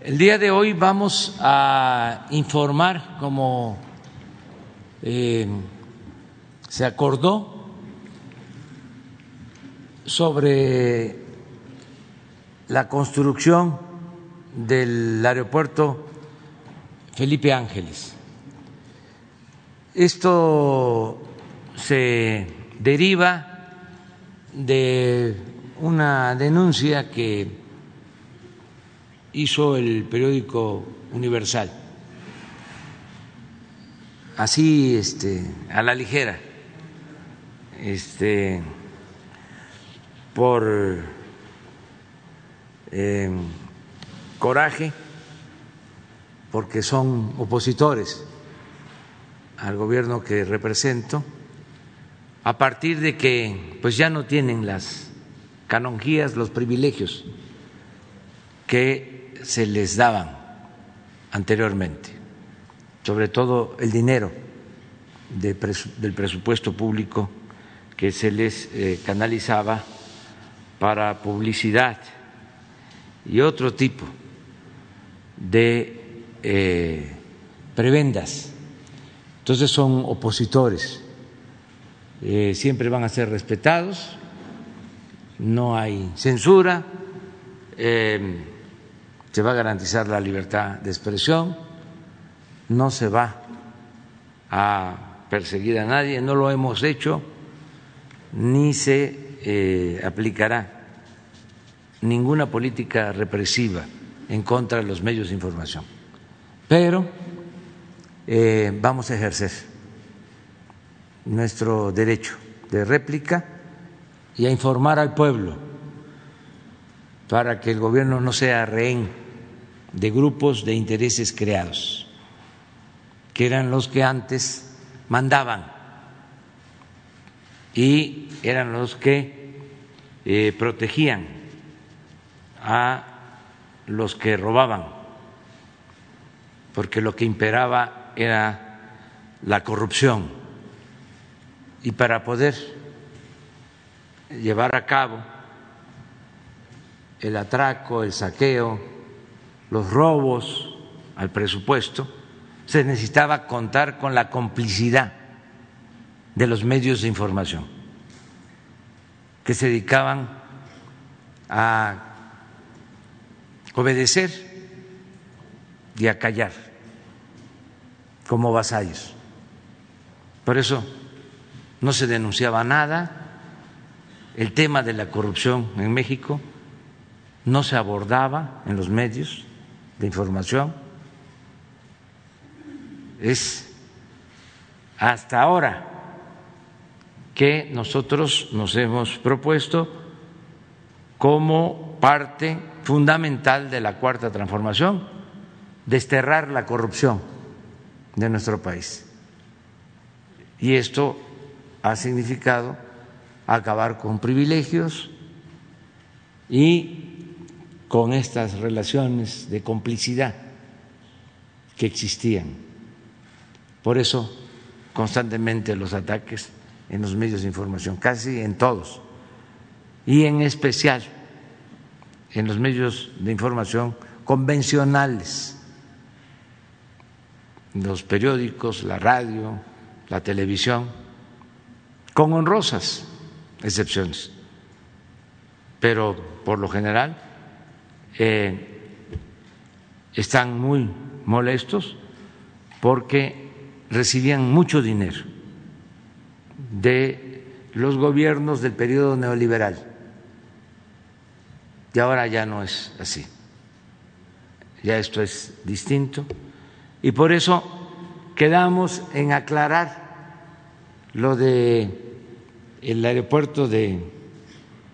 El día de hoy vamos a informar, como eh, se acordó, sobre la construcción del aeropuerto Felipe Ángeles. Esto se deriva de una denuncia que hizo el periódico Universal, así este, a la ligera, este, por eh, coraje, porque son opositores al gobierno que represento, a partir de que pues ya no tienen las canonjías, los privilegios que se les daban anteriormente, sobre todo el dinero del presupuesto público que se les eh, canalizaba para publicidad y otro tipo de eh, prebendas. Entonces son opositores, eh, siempre van a ser respetados, no hay censura, se va a garantizar la libertad de expresión, no se va a perseguir a nadie, no lo hemos hecho, ni se eh, aplicará ninguna política represiva en contra de los medios de información. Pero eh, vamos a ejercer nuestro derecho de réplica y a informar al pueblo para que el gobierno no sea rehén de grupos de intereses creados, que eran los que antes mandaban y eran los que eh, protegían a los que robaban, porque lo que imperaba era la corrupción. Y para poder llevar a cabo el atraco, el saqueo, los robos al presupuesto, se necesitaba contar con la complicidad de los medios de información que se dedicaban a obedecer y a callar como vasallos. Por eso no se denunciaba nada, el tema de la corrupción en México no se abordaba en los medios de información. Es hasta ahora que nosotros nos hemos propuesto como parte fundamental de la cuarta transformación, desterrar la corrupción de nuestro país. Y esto ha significado acabar con privilegios y con estas relaciones de complicidad que existían. Por eso constantemente los ataques en los medios de información, casi en todos, y en especial en los medios de información convencionales, los periódicos, la radio, la televisión, con honrosas excepciones, pero por lo general eh, están muy molestos porque recibían mucho dinero de los gobiernos del periodo neoliberal. Y ahora ya no es así, ya esto es distinto. Y por eso quedamos en aclarar lo de el aeropuerto de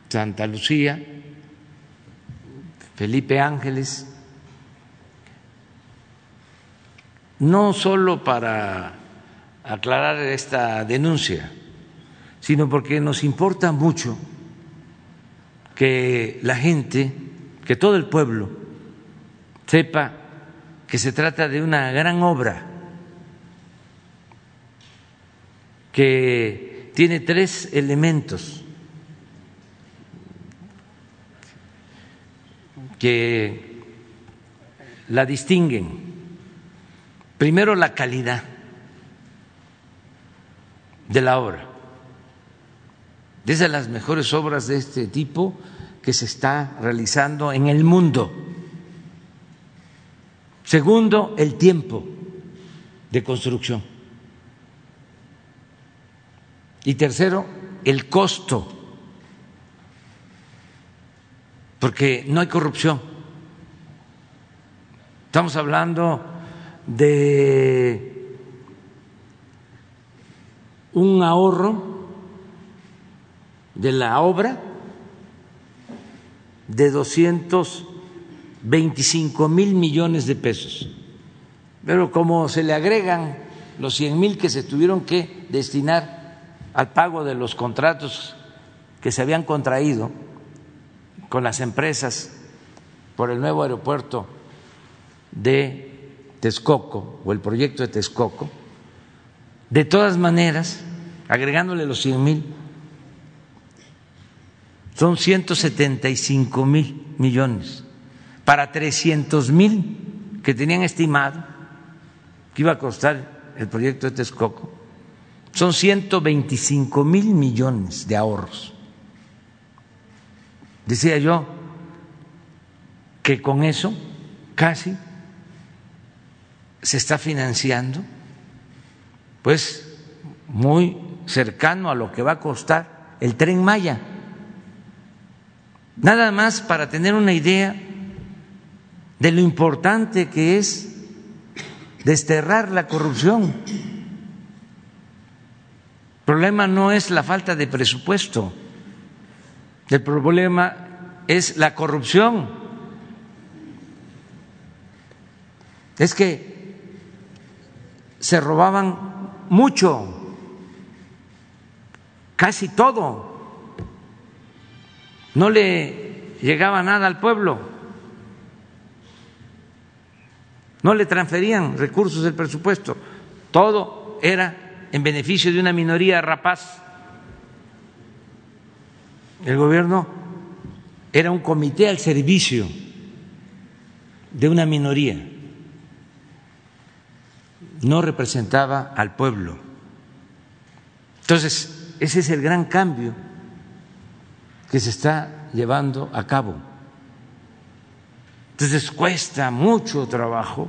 Santa Lucía, Felipe Ángeles, no solo para aclarar esta denuncia, sino porque nos importa mucho que la gente, que todo el pueblo sepa que se trata de una gran obra, que tiene tres elementos que la distinguen. Primero la calidad de la obra. Es de las mejores obras de este tipo que se está realizando en el mundo. Segundo, el tiempo de construcción. Y tercero, el costo, porque no hay corrupción. Estamos hablando de un ahorro de la obra de 225 mil millones de pesos. Pero como se le agregan los 100 mil que se tuvieron que destinar al pago de los contratos que se habían contraído con las empresas por el nuevo aeropuerto de Texcoco o el proyecto de Texcoco, de todas maneras, agregándole los 100 mil, son 175 mil millones para 300 mil que tenían estimado que iba a costar el proyecto de Texcoco. Son 125 mil millones de ahorros. Decía yo que con eso casi se está financiando, pues muy cercano a lo que va a costar el tren Maya. Nada más para tener una idea de lo importante que es desterrar la corrupción. El problema no es la falta de presupuesto, el problema es la corrupción. Es que se robaban mucho, casi todo no le llegaba nada al pueblo, no le transferían recursos del presupuesto, todo era en beneficio de una minoría rapaz. El gobierno era un comité al servicio de una minoría, no representaba al pueblo. Entonces, ese es el gran cambio que se está llevando a cabo. Entonces cuesta mucho trabajo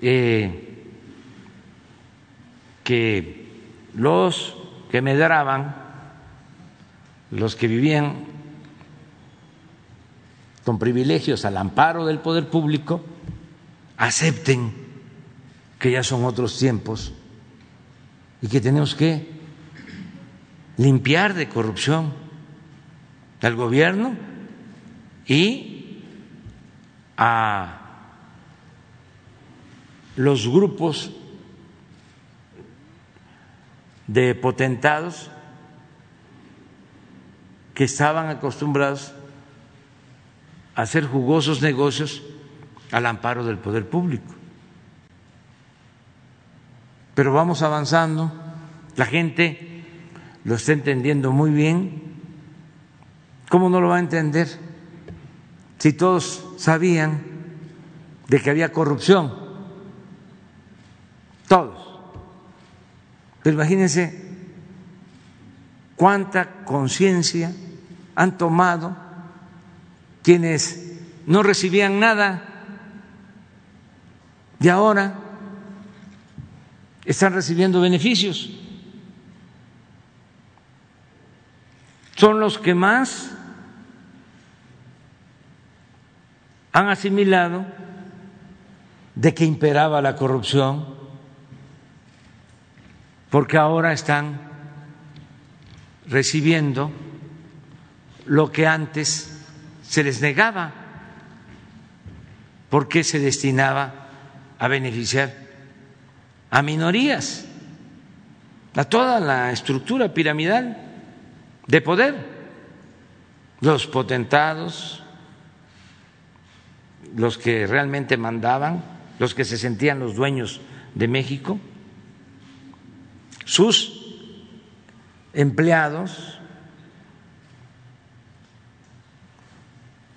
eh, que los que me medraban, los que vivían con privilegios al amparo del poder público, acepten que ya son otros tiempos y que tenemos que limpiar de corrupción al gobierno y a los grupos de potentados que estaban acostumbrados a hacer jugosos negocios al amparo del poder público. Pero vamos avanzando, la gente lo está entendiendo muy bien ¿Cómo no lo va a entender si todos sabían de que había corrupción? Todos. Pero imagínense cuánta conciencia han tomado quienes no recibían nada y ahora están recibiendo beneficios. Son los que más han asimilado de que imperaba la corrupción, porque ahora están recibiendo lo que antes se les negaba, porque se destinaba a beneficiar a minorías, a toda la estructura piramidal de poder, los potentados, los que realmente mandaban, los que se sentían los dueños de México, sus empleados,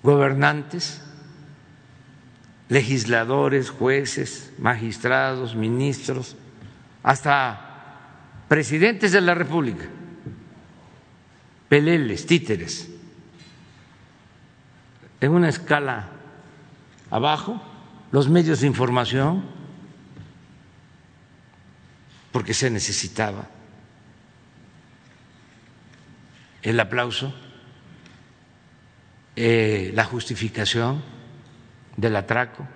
gobernantes, legisladores, jueces, magistrados, ministros, hasta presidentes de la República, peleles, títeres, en una escala abajo, los medios de información, porque se necesitaba. El aplauso, eh, la justificación del atraco.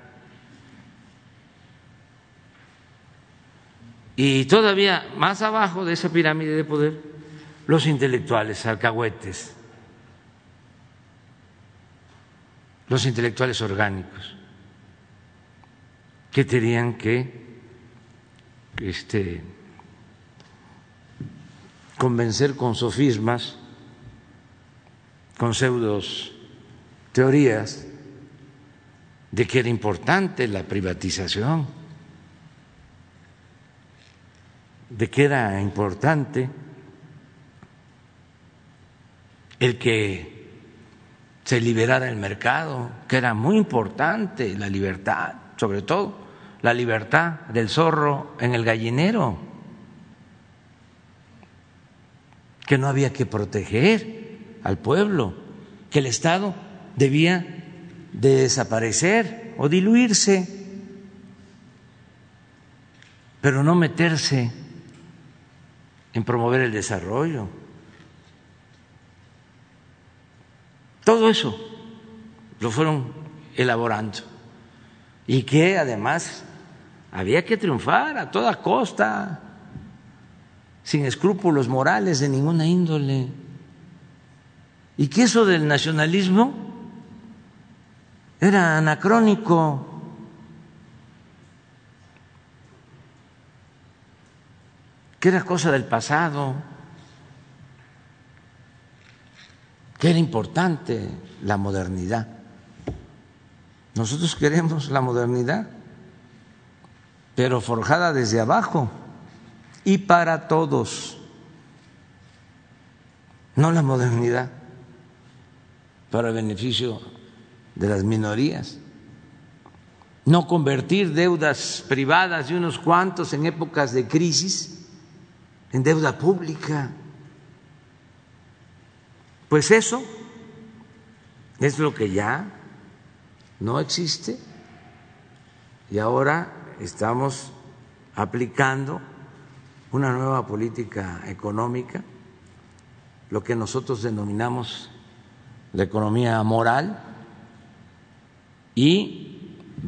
Y todavía más abajo de esa pirámide de poder, los intelectuales, alcahuetes, los intelectuales orgánicos, que tenían que este, convencer con sofismas, con pseudos teorías, de que era importante la privatización, de que era importante el que se liberara el mercado, que era muy importante la libertad, sobre todo la libertad del zorro en el gallinero, que no había que proteger al pueblo, que el Estado debía de desaparecer o diluirse, pero no meterse en promover el desarrollo. Todo eso lo fueron elaborando y que además había que triunfar a toda costa, sin escrúpulos morales de ninguna índole, y que eso del nacionalismo era anacrónico. que era cosa del pasado, que era importante la modernidad. Nosotros queremos la modernidad, pero forjada desde abajo y para todos, no la modernidad para beneficio de las minorías. No convertir deudas privadas de unos cuantos en épocas de crisis en deuda pública. Pues eso es lo que ya no existe y ahora estamos aplicando una nueva política económica, lo que nosotros denominamos la economía moral, y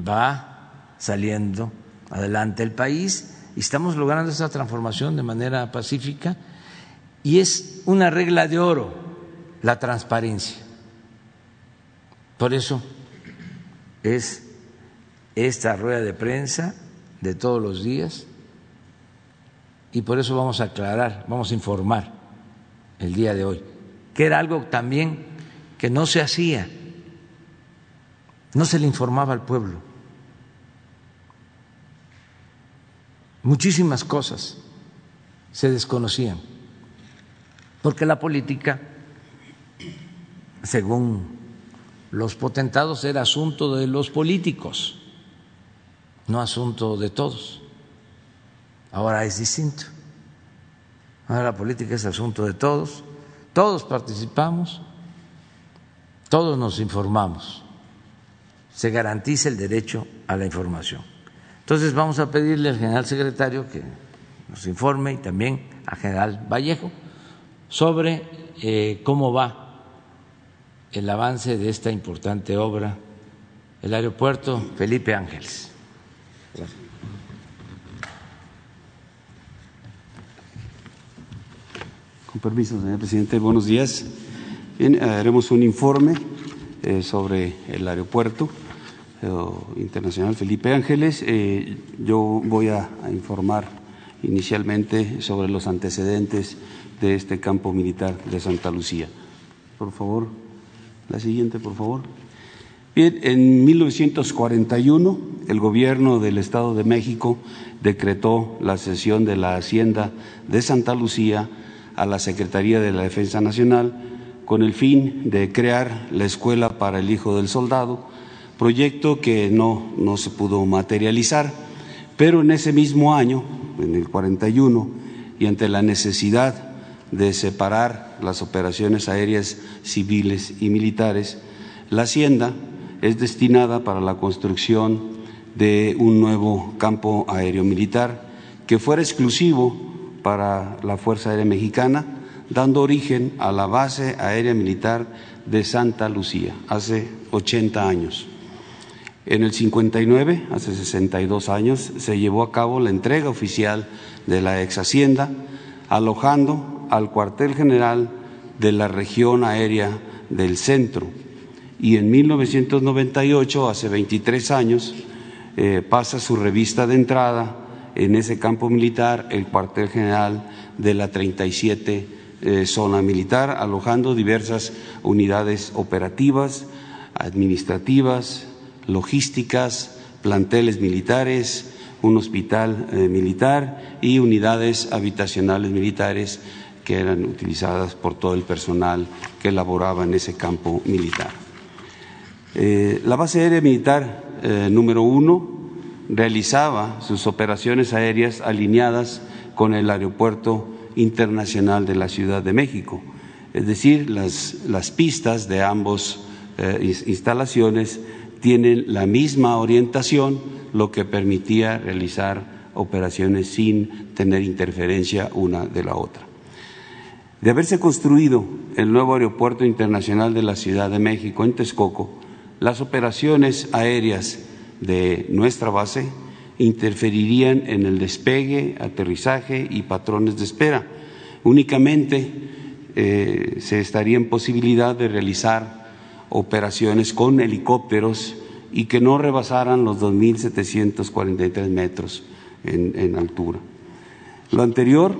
va saliendo adelante el país y estamos logrando esa transformación de manera pacífica y es una regla de oro la transparencia. Por eso es esta rueda de prensa de todos los días y por eso vamos a aclarar, vamos a informar el día de hoy, que era algo también que no se hacía no se le informaba al pueblo. Muchísimas cosas se desconocían, porque la política, según los potentados, era asunto de los políticos, no asunto de todos. Ahora es distinto. Ahora la política es asunto de todos, todos participamos, todos nos informamos se garantice el derecho a la información. Entonces vamos a pedirle al general secretario que nos informe y también al general Vallejo sobre eh, cómo va el avance de esta importante obra, el aeropuerto Felipe Ángeles. Con permiso, señor presidente, buenos días. Haremos un informe eh, sobre el aeropuerto Internacional Felipe Ángeles. Eh, yo voy a, informar inicialmente sobre los antecedentes de este campo militar de Santa Lucía. Por favor, la siguiente, por favor. Bien, en 1941 el gobierno del Estado de México decretó la cesión de la hacienda de Santa Lucía a la Secretaría de la Defensa Nacional con el fin de crear la Escuela para el Hijo del Soldado, proyecto que no, no se pudo materializar, pero en ese mismo año, en el 41, y ante la necesidad de separar las operaciones aéreas civiles y militares, la Hacienda es destinada para la construcción de un nuevo campo aéreo militar que fuera exclusivo para la Fuerza Aérea Mexicana, dando origen a la base aérea militar de Santa Lucía hace 80 años. En el 59, hace 62 años, se llevó a cabo la entrega oficial de la ex Hacienda, alojando al cuartel general de la región aérea del centro. Y en 1998, hace 23 años, eh, pasa su revista de entrada en ese campo militar, el cuartel general de la 37 eh, zona militar, alojando diversas unidades operativas, administrativas, logísticas, planteles militares, un hospital eh, militar y unidades habitacionales militares que eran utilizadas por todo el personal que laboraba en ese campo militar. Eh, la base aérea militar eh, número uno realizaba sus operaciones aéreas alineadas con el Aeropuerto Internacional de la Ciudad de México, es decir, las, las pistas de ambas instalaciones tienen la misma orientación, lo que permitía realizar operaciones sin tener interferencia una de la otra. De haberse construido el nuevo aeropuerto internacional de la Ciudad de México en Texcoco, las operaciones aéreas de nuestra base interferirían en el despegue, aterrizaje y patrones de espera. Únicamente eh, se estaría en posibilidad de realizar operaciones con helicópteros y que no rebasaran los 2.743 metros en, altura. Lo anterior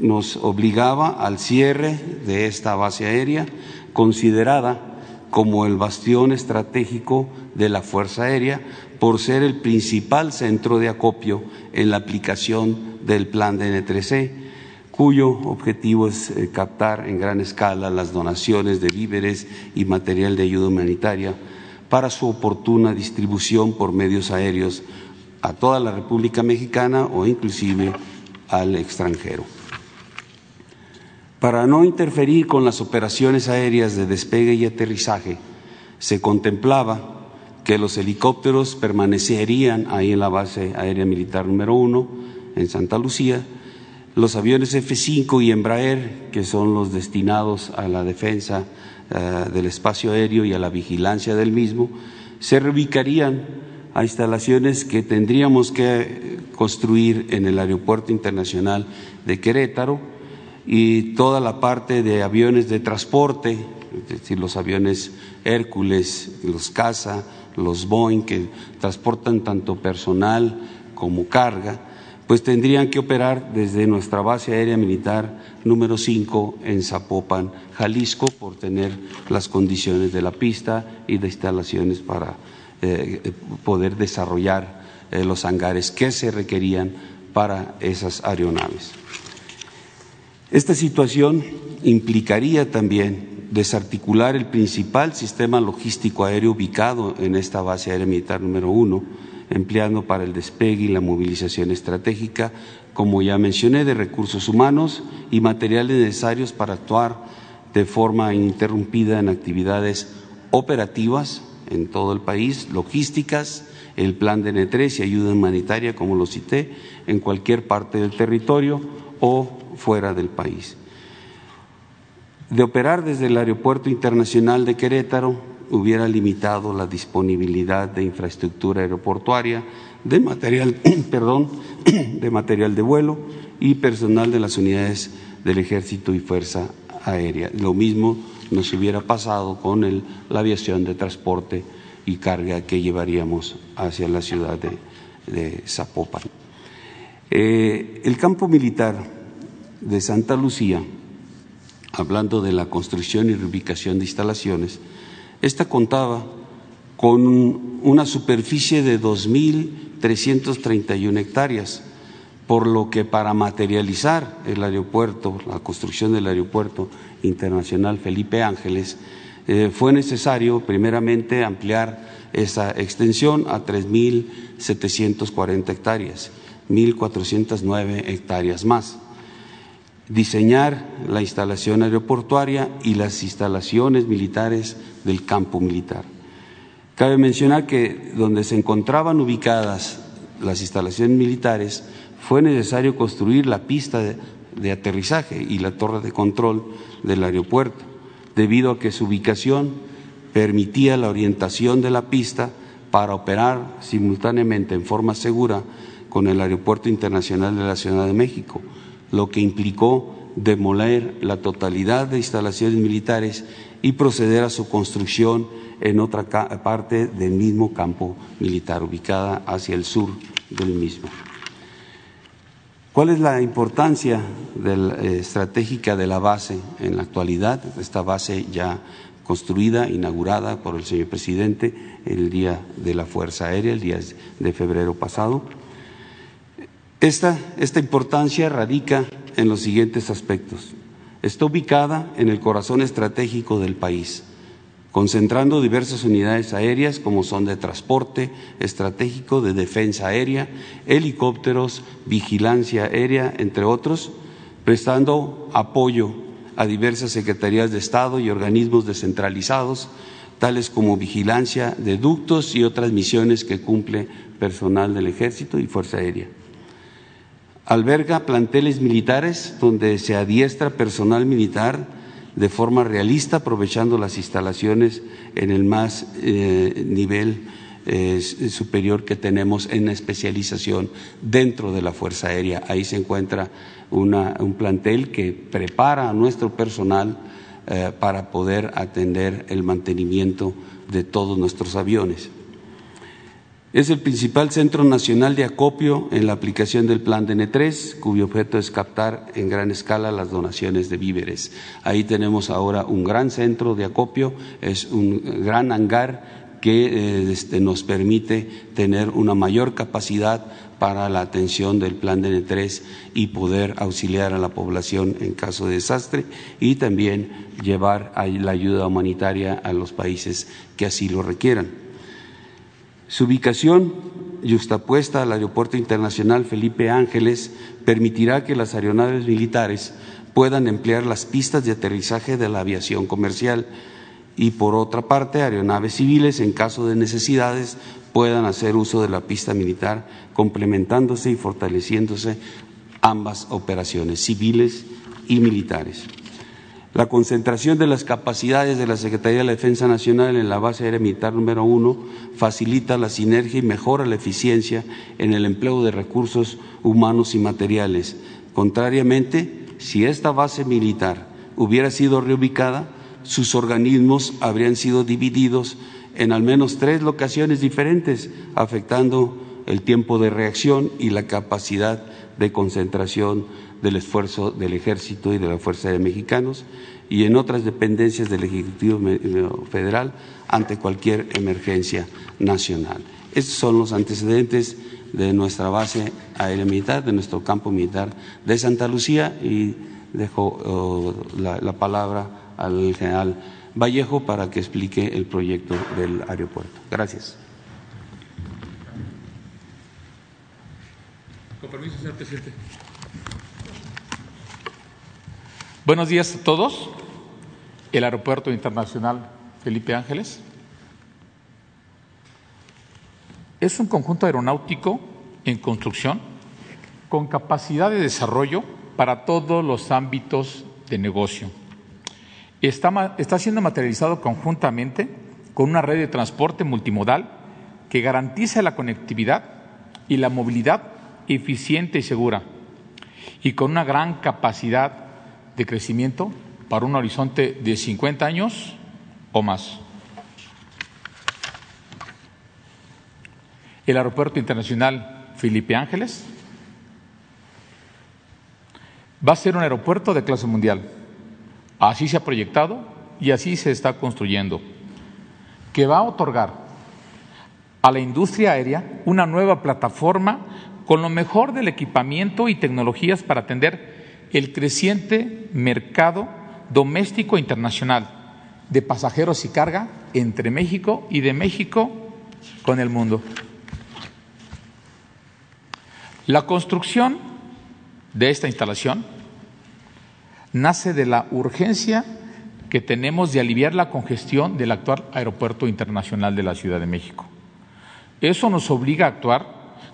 nos obligaba al cierre de esta base aérea, considerada como el bastión estratégico de la Fuerza Aérea, por ser el principal centro de acopio en la aplicación del plan de N3C, cuyo objetivo es eh, captar en gran escala las donaciones de víveres y material de ayuda humanitaria para su oportuna distribución por medios aéreos a toda la República Mexicana o inclusive al extranjero. Para no interferir con las operaciones aéreas de despegue y aterrizaje, se contemplaba que los helicópteros permanecerían ahí en la base aérea militar número uno, en Santa Lucía, los aviones F-5 y Embraer, que son los destinados a la defensa eh, del espacio aéreo y a la vigilancia del mismo, se reubicarían a instalaciones que tendríamos que construir en el Aeropuerto Internacional de Querétaro y toda la parte de aviones de transporte, es decir, los aviones Hércules, los CASA, los Boeing, que transportan tanto personal como carga, pues tendrían que operar desde nuestra base aérea militar número 5 en Zapopan, Jalisco, por tener las condiciones de la pista y de instalaciones para eh, poder desarrollar eh, los hangares que se requerían para esas aeronaves. Esta situación implicaría también desarticular el principal sistema logístico aéreo ubicado en esta base aérea militar número uno, empleando para el despegue y la movilización estratégica, como ya mencioné, de recursos humanos y materiales necesarios para actuar de forma ininterrumpida en actividades operativas en todo el país, logísticas, el plan de N3 y ayuda humanitaria, como lo cité, en cualquier parte del territorio o fuera del país. De operar desde el Aeropuerto Internacional de Querétaro, hubiera limitado la disponibilidad de infraestructura aeroportuaria, de material, perdón, de material de vuelo y personal de las unidades del Ejército y Fuerza Aérea. Lo mismo nos hubiera pasado con la aviación de transporte y carga que llevaríamos hacia la ciudad de, Zapopan. Eh, el campo militar de Santa Lucía, hablando de la construcción y reubicación de instalaciones, esta contaba con una superficie de 2.331 hectáreas, por lo que para materializar el aeropuerto, la construcción del aeropuerto internacional Felipe Ángeles, eh, fue necesario primeramente ampliar esa extensión a 3.740 hectáreas, 1.409 hectáreas más. Diseñar la instalación aeroportuaria y las instalaciones militares del campo militar. Cabe mencionar que donde se encontraban ubicadas las instalaciones militares fue necesario construir la pista de, aterrizaje y la torre de control del aeropuerto, debido a que su ubicación permitía la orientación de la pista para operar simultáneamente en forma segura con el Aeropuerto Internacional de la Ciudad de México, lo que implicó demoler la totalidad de instalaciones militares y proceder a su construcción en otra parte del mismo campo militar, ubicada hacia el sur del mismo. ¿Cuál es la importancia eh, estratégica de la base en la actualidad? Esta base ya construida, inaugurada por el señor presidente el día de la Fuerza Aérea, el día de febrero pasado. Esta, importancia radica en los siguientes aspectos. Está ubicada en el corazón estratégico del país concentrando diversas unidades aéreas como son de transporte estratégico, de defensa aérea, helicópteros, vigilancia aérea, entre otros, prestando apoyo a diversas secretarías de Estado y organismos descentralizados, tales como vigilancia de ductos y otras misiones que cumple personal del Ejército y Fuerza Aérea. Alberga planteles militares donde se adiestra personal militar de forma realista, aprovechando las instalaciones en el más eh, nivel eh, superior que tenemos en especialización dentro de la Fuerza Aérea. Ahí se encuentra un plantel que prepara a nuestro personal eh, para poder atender el mantenimiento de todos nuestros aviones. Es el principal centro nacional de acopio en la aplicación del plan DN3, cuyo objeto es captar en gran escala las donaciones de víveres. Ahí tenemos ahora un gran centro de acopio, es un gran hangar que eh, este, nos permite tener una mayor capacidad para la atención del plan DN3 y poder auxiliar a la población en caso de desastre y también llevar la ayuda humanitaria a los países que así lo requieran. Su ubicación, justapuesta al Aeropuerto Internacional Felipe Ángeles, permitirá que las aeronaves militares puedan emplear las pistas de aterrizaje de la aviación comercial y, por otra parte, aeronaves civiles, en caso de necesidades, puedan hacer uso de la pista militar, complementándose y fortaleciéndose ambas operaciones, civiles y militares. La concentración de las capacidades de la Secretaría de la Defensa Nacional en la base aérea militar número uno facilita la sinergia y mejora la eficiencia en el empleo de recursos humanos y materiales. Contrariamente, si esta base militar hubiera sido reubicada, sus organismos habrían sido divididos en al menos tres locaciones diferentes, afectando el tiempo de reacción y la capacidad de concentración del esfuerzo del Ejército y de la Fuerza de Mexicanos y en otras dependencias del Ejecutivo Federal ante cualquier emergencia nacional. Estos son los antecedentes de nuestra base aérea militar, de nuestro campo militar de Santa Lucía y dejo oh, la, la palabra al general Vallejo para que explique el proyecto del aeropuerto. Gracias. Con permiso, señor presidente. Buenos días a todos. El Aeropuerto Internacional Felipe Ángeles es un conjunto aeronáutico en construcción con capacidad de desarrollo para todos los ámbitos de negocio. Está, está siendo materializado conjuntamente con una red de transporte multimodal que garantiza la conectividad y la movilidad eficiente y segura y con una gran capacidad de crecimiento para un horizonte de 50 años o más. El Aeropuerto Internacional Felipe Ángeles va a ser un aeropuerto de clase mundial. Así se ha proyectado y así se está construyendo, que va a otorgar a la industria aérea una nueva plataforma con lo mejor del equipamiento y tecnologías para atender el creciente mercado doméstico e internacional de pasajeros y carga entre México y de México con el mundo. La construcción de esta instalación nace de la urgencia que tenemos de aliviar la congestión del actual Aeropuerto Internacional de la Ciudad de México. Eso nos obliga a actuar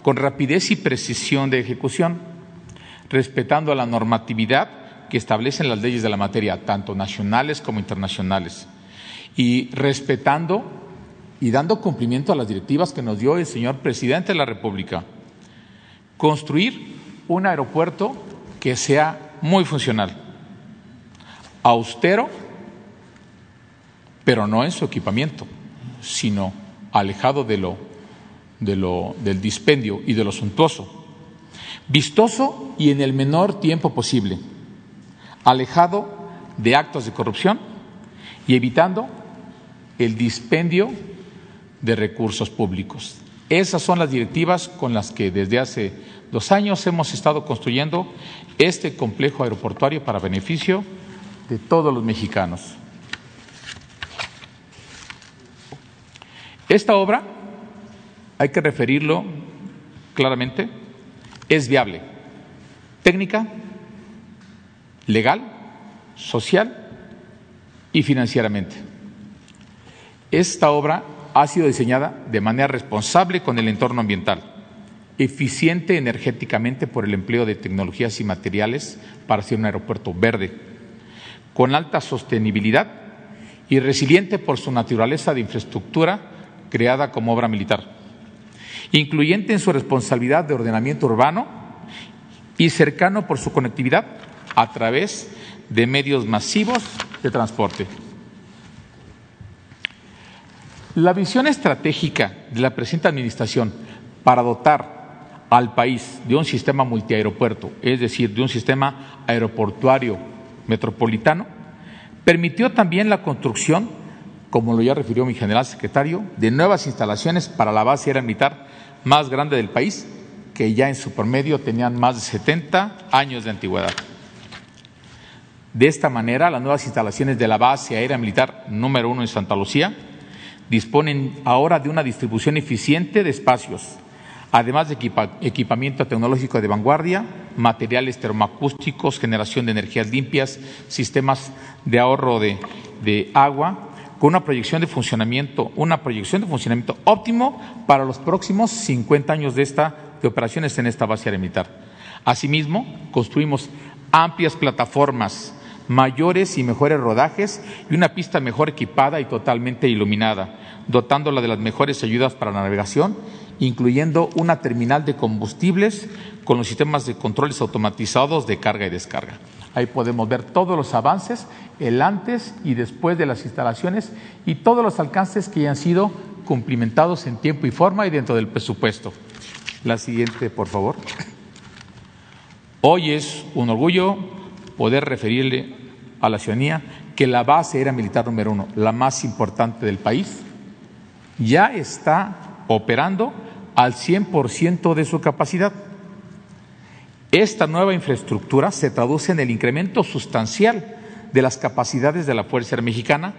con rapidez y precisión de ejecución, respetando la normatividad que establecen las leyes de la materia, tanto nacionales como internacionales, y respetando y dando cumplimiento a las directivas que nos dio el señor presidente de la República. Construir un aeropuerto que sea muy funcional, austero, pero no en su equipamiento, sino alejado de lo, de lo, del dispendio y de lo suntuoso, vistoso y en el menor tiempo posible, alejado de actos de corrupción y evitando el dispendio de recursos públicos. Esas son las directivas con las que desde hace dos años hemos estado construyendo este complejo aeroportuario para beneficio de todos los mexicanos. Esta obra, hay que referirlo claramente, es viable, técnica, legal, social y financieramente. Esta obra ha sido diseñada de manera responsable con el entorno ambiental, eficiente energéticamente por el empleo de tecnologías y materiales para ser un aeropuerto verde, con alta sostenibilidad y resiliente por su naturaleza de infraestructura creada como obra militar, incluyente en su responsabilidad de ordenamiento urbano y cercano por su conectividad a través de medios masivos de transporte. La visión estratégica de la presente Administración para dotar al país de un sistema multiaeropuerto, es decir, de un sistema aeroportuario metropolitano, permitió también la construcción, como lo ya refirió mi general secretario, de nuevas instalaciones para la base aérea militar más grande del país, que ya en su promedio tenían más de 70 años de antigüedad. De esta manera, las nuevas instalaciones de la base aérea militar número uno en Santa Lucía disponen ahora de una distribución eficiente de espacios, además de equipamiento tecnológico de vanguardia, materiales termoacústicos, generación de energías limpias, sistemas de ahorro de, de agua, con una proyección de funcionamiento, una proyección de funcionamiento óptimo para los próximos 50 años de, esta, de operaciones en esta base militar. Asimismo, construimos amplias plataformas mayores y mejores rodajes y una pista mejor equipada y totalmente iluminada, dotándola de las mejores ayudas para la navegación, incluyendo una terminal de combustibles con los sistemas de controles automatizados de carga y descarga. Ahí podemos ver todos los avances, el antes y después de las instalaciones y todos los alcances que ya han sido cumplimentados en tiempo y forma y dentro del presupuesto. La siguiente, por favor. Hoy es un orgullo poder referirle a la ciudadanía que la base era militar número uno, la más importante del país, ya está operando al 100% de su capacidad. Esta nueva infraestructura se traduce en el incremento sustancial de las capacidades de la Fuerza Aérea Mexicana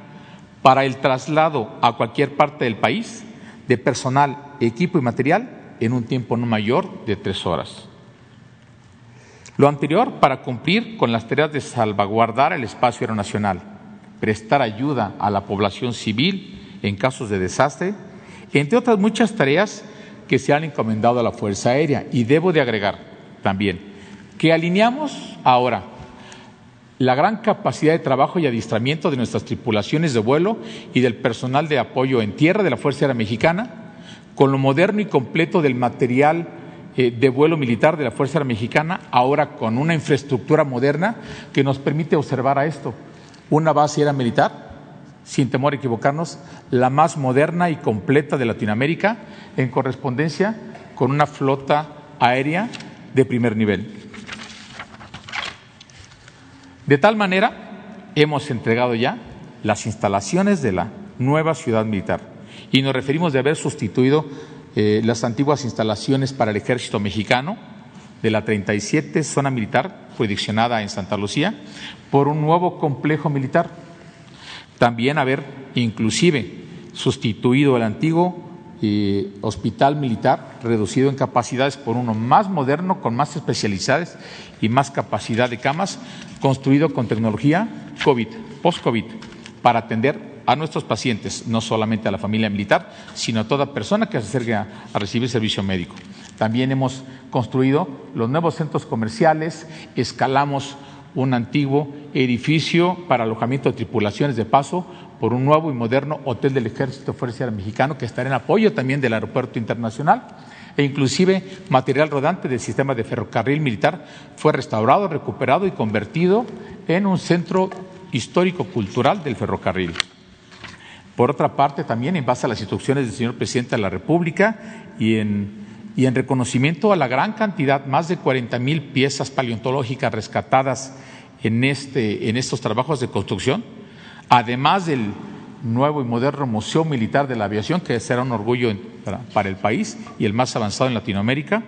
para el traslado a cualquier parte del país de personal, equipo y material en un tiempo no mayor de tres horas. Lo anterior para cumplir con las tareas de salvaguardar el espacio aeronacional, prestar ayuda a la población civil en casos de desastre, entre otras muchas tareas que se han encomendado a la Fuerza Aérea. Y debo de agregar también que alineamos ahora la gran capacidad de trabajo y adiestramiento de nuestras tripulaciones de vuelo y del personal de apoyo en tierra de la Fuerza Aérea Mexicana con lo moderno y completo del material eh, de vuelo militar de la Fuerza Aérea Mexicana, ahora con una infraestructura moderna que nos permite observar a esto. Una base aérea militar, sin temor a equivocarnos, la más moderna y completa de Latinoamérica, en correspondencia con una flota aérea de primer nivel. De tal manera, hemos entregado ya las instalaciones de la nueva ciudad militar y nos referimos de haber sustituido eh, las antiguas instalaciones para el ejército mexicano de la 37 zona militar jurisdiccionada en Santa Lucía por un nuevo complejo militar También haber inclusive sustituido el antiguo hospital militar reducido en capacidades por uno más moderno, con más especialidades y más capacidad de camas, construido con tecnología COVID, post-COVID, para atender a nuestros pacientes, no solamente a la familia militar, sino a toda persona que se acerque a, recibir servicio médico. También hemos construido los nuevos centros comerciales, escalamos un antiguo edificio para alojamiento de tripulaciones de paso por un nuevo y moderno hotel del Ejército Fuerza Mexicano que estará en apoyo también del Aeropuerto Internacional e inclusive material rodante del sistema de ferrocarril militar fue restaurado, recuperado y convertido en un centro histórico-cultural del ferrocarril. Por otra parte, también en base a las instrucciones del señor presidente de la República y en, y en reconocimiento a la gran cantidad, más de 40 mil piezas paleontológicas rescatadas en, este, en estos trabajos de construcción, además del nuevo y moderno Museo Militar de la Aviación, que será un orgullo para, el país y el más avanzado en Latinoamérica,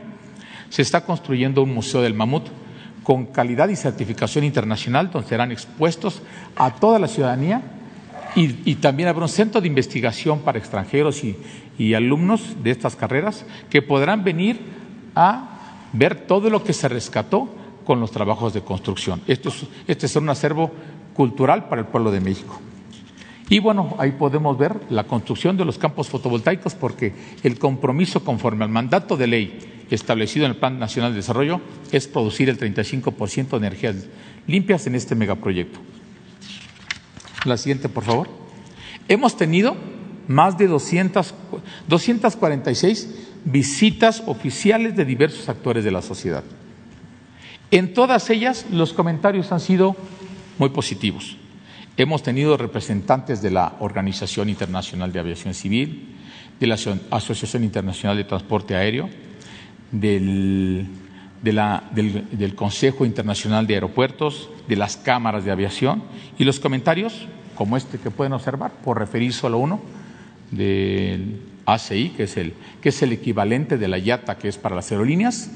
se está construyendo un Museo del Mamut con calidad y certificación internacional, donde serán expuestos a toda la ciudadanía y, también habrá un centro de investigación para extranjeros y, alumnos de estas carreras que podrán venir a ver todo lo que se rescató con los trabajos de construcción. Esto es, este es un acervo cultural para el pueblo de México. Y bueno, ahí podemos ver la construcción de los campos fotovoltaicos porque el compromiso conforme al mandato de ley establecido en el Plan Nacional de Desarrollo es producir el 35% de energías limpias en este megaproyecto. La siguiente, por favor. Hemos tenido más de 200, 246 visitas oficiales de diversos actores de la sociedad. En todas ellas los comentarios han sido muy positivos. Hemos tenido representantes de la Organización Internacional de Aviación Civil, de la Asociación Internacional de Transporte Aéreo, del, del, Consejo Internacional de Aeropuertos, de las cámaras de aviación y los comentarios, como este que pueden observar, por referir solo uno, del ACI, que es el, que es el equivalente de la IATA, que es para las aerolíneas,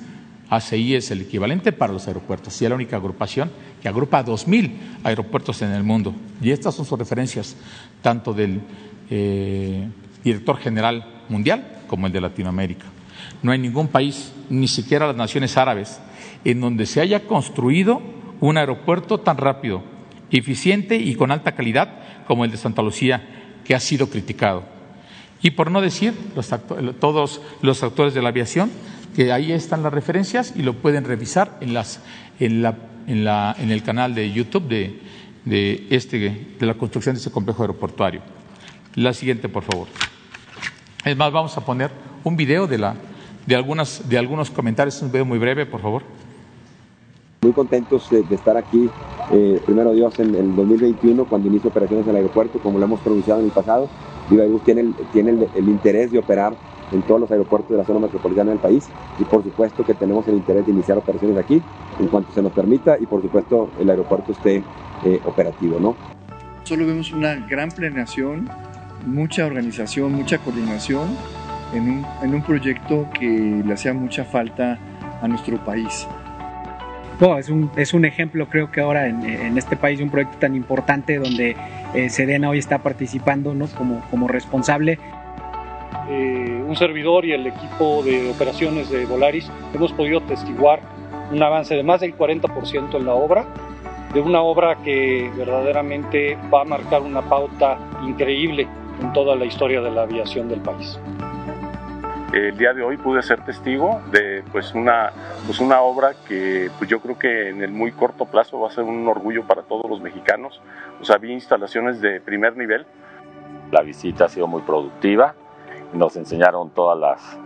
ACI es el equivalente para los aeropuertos y es la única agrupación que agrupa a 2.000 aeropuertos en el mundo. Y estas son sus referencias, tanto del eh, director general mundial como el de Latinoamérica. No hay ningún país, ni siquiera las naciones árabes, en donde se haya construido un aeropuerto tan rápido, eficiente y con alta calidad como el de Santa Lucía, que ha sido criticado. Y por no decir todos los actores de la aviación, que ahí están las referencias y lo pueden revisar en, las, en, la, en, la, en el canal de YouTube de, de, este, de la construcción de este complejo aeroportuario. La siguiente, por favor. Es más, vamos a poner un video de, la, de, algunas, de algunos comentarios, un video muy breve, por favor. Muy contentos de, estar aquí, eh, primero Dios, en el 2021, cuando inicia operaciones en el aeropuerto, como lo hemos pronunciado en el pasado. Viva tiene, el, tiene el interés de operar en todos los aeropuertos de la zona metropolitana del país y por supuesto que tenemos el interés de iniciar operaciones aquí en cuanto se nos permita y por supuesto el aeropuerto esté eh, operativo. ¿no? Solo vemos una gran planeación, mucha organización, mucha coordinación en un, en un proyecto que le hacía mucha falta a nuestro país. es, un, es, un, ejemplo, creo que ahora en, en, este país, un proyecto tan importante donde eh, Sedena hoy está participando ¿no? como, como responsable. Eh, un servidor y el equipo de operaciones de Volaris hemos podido testiguar un avance de más del 40% en la obra, de una obra que verdaderamente va a marcar una pauta increíble en toda la historia de la aviación del país. El día de hoy pude ser testigo de pues una, pues una obra que pues yo creo que en el muy corto plazo va a ser un orgullo para todos los mexicanos. O sea, vi instalaciones de primer nivel. La visita ha sido muy productiva nos enseñaron todas las,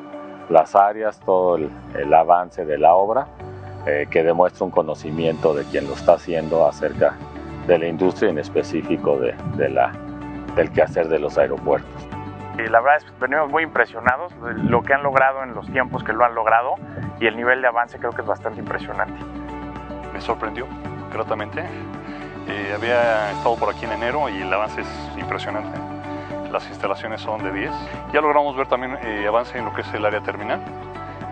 las áreas, todo el, avance de la obra, eh, que demuestra un conocimiento de quien lo está haciendo acerca de la industria en específico de, de la, del quehacer de los aeropuertos. Y la verdad es que venimos muy impresionados de lo que han logrado en los tiempos que lo han logrado y el nivel de avance creo que es bastante impresionante. Me sorprendió gratamente. Eh, había estado por aquí en enero y el avance es impresionante las instalaciones son de 10. Ya logramos ver también eh, avance en lo que es el área terminal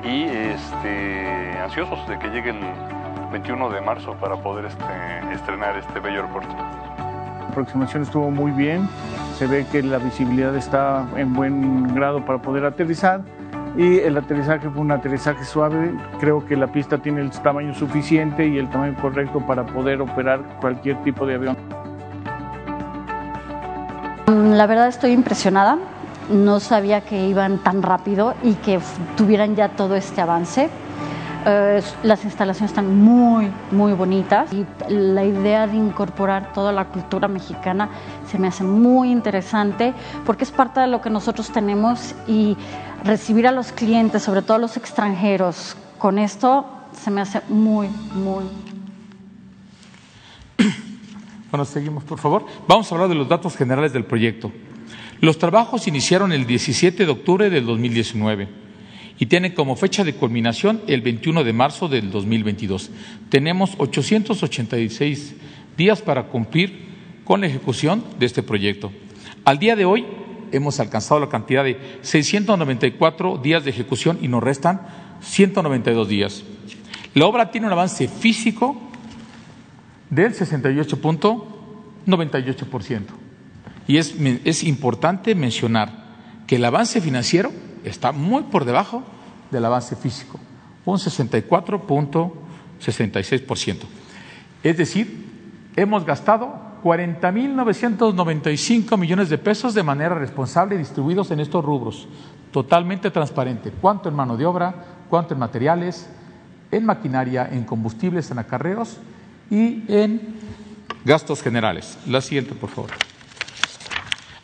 y este, ansiosos de que llegue el 21 de marzo para poder este, estrenar este bello aeropuerto. aproximación estuvo muy bien, se ve que la visibilidad está en buen grado para poder aterrizar y el aterrizaje fue un aterrizaje suave. Creo que la pista tiene el tamaño suficiente y el tamaño correcto para poder operar cualquier tipo de avión. La verdad estoy impresionada. No sabía que iban tan rápido y que tuvieran ya todo este avance. Eh, las instalaciones están muy, muy bonitas y la idea de incorporar toda la cultura mexicana se me hace muy interesante porque es parte de lo que nosotros tenemos y recibir a los clientes, sobre todo a los extranjeros, con esto se me hace muy, muy. Bueno, seguimos, por favor. Vamos a hablar de los datos generales del proyecto. Los trabajos iniciaron el 17 de octubre del 2019 y tiene como fecha de culminación el 21 de marzo del 2022. Tenemos 886 días para cumplir con la ejecución de este proyecto. Al día de hoy hemos alcanzado la cantidad de 694 días de ejecución y nos restan 192 días. La obra tiene un avance físico del 68.98%. Y es, es importante mencionar que el avance financiero está muy por debajo del avance físico, un 64.66%. Es decir, hemos gastado 40.995 millones de pesos de manera responsable distribuidos en estos rubros, totalmente transparente, cuánto en mano de obra, cuánto en materiales, en maquinaria, en combustibles, en acarreos y en gastos generales. La siguiente, por favor.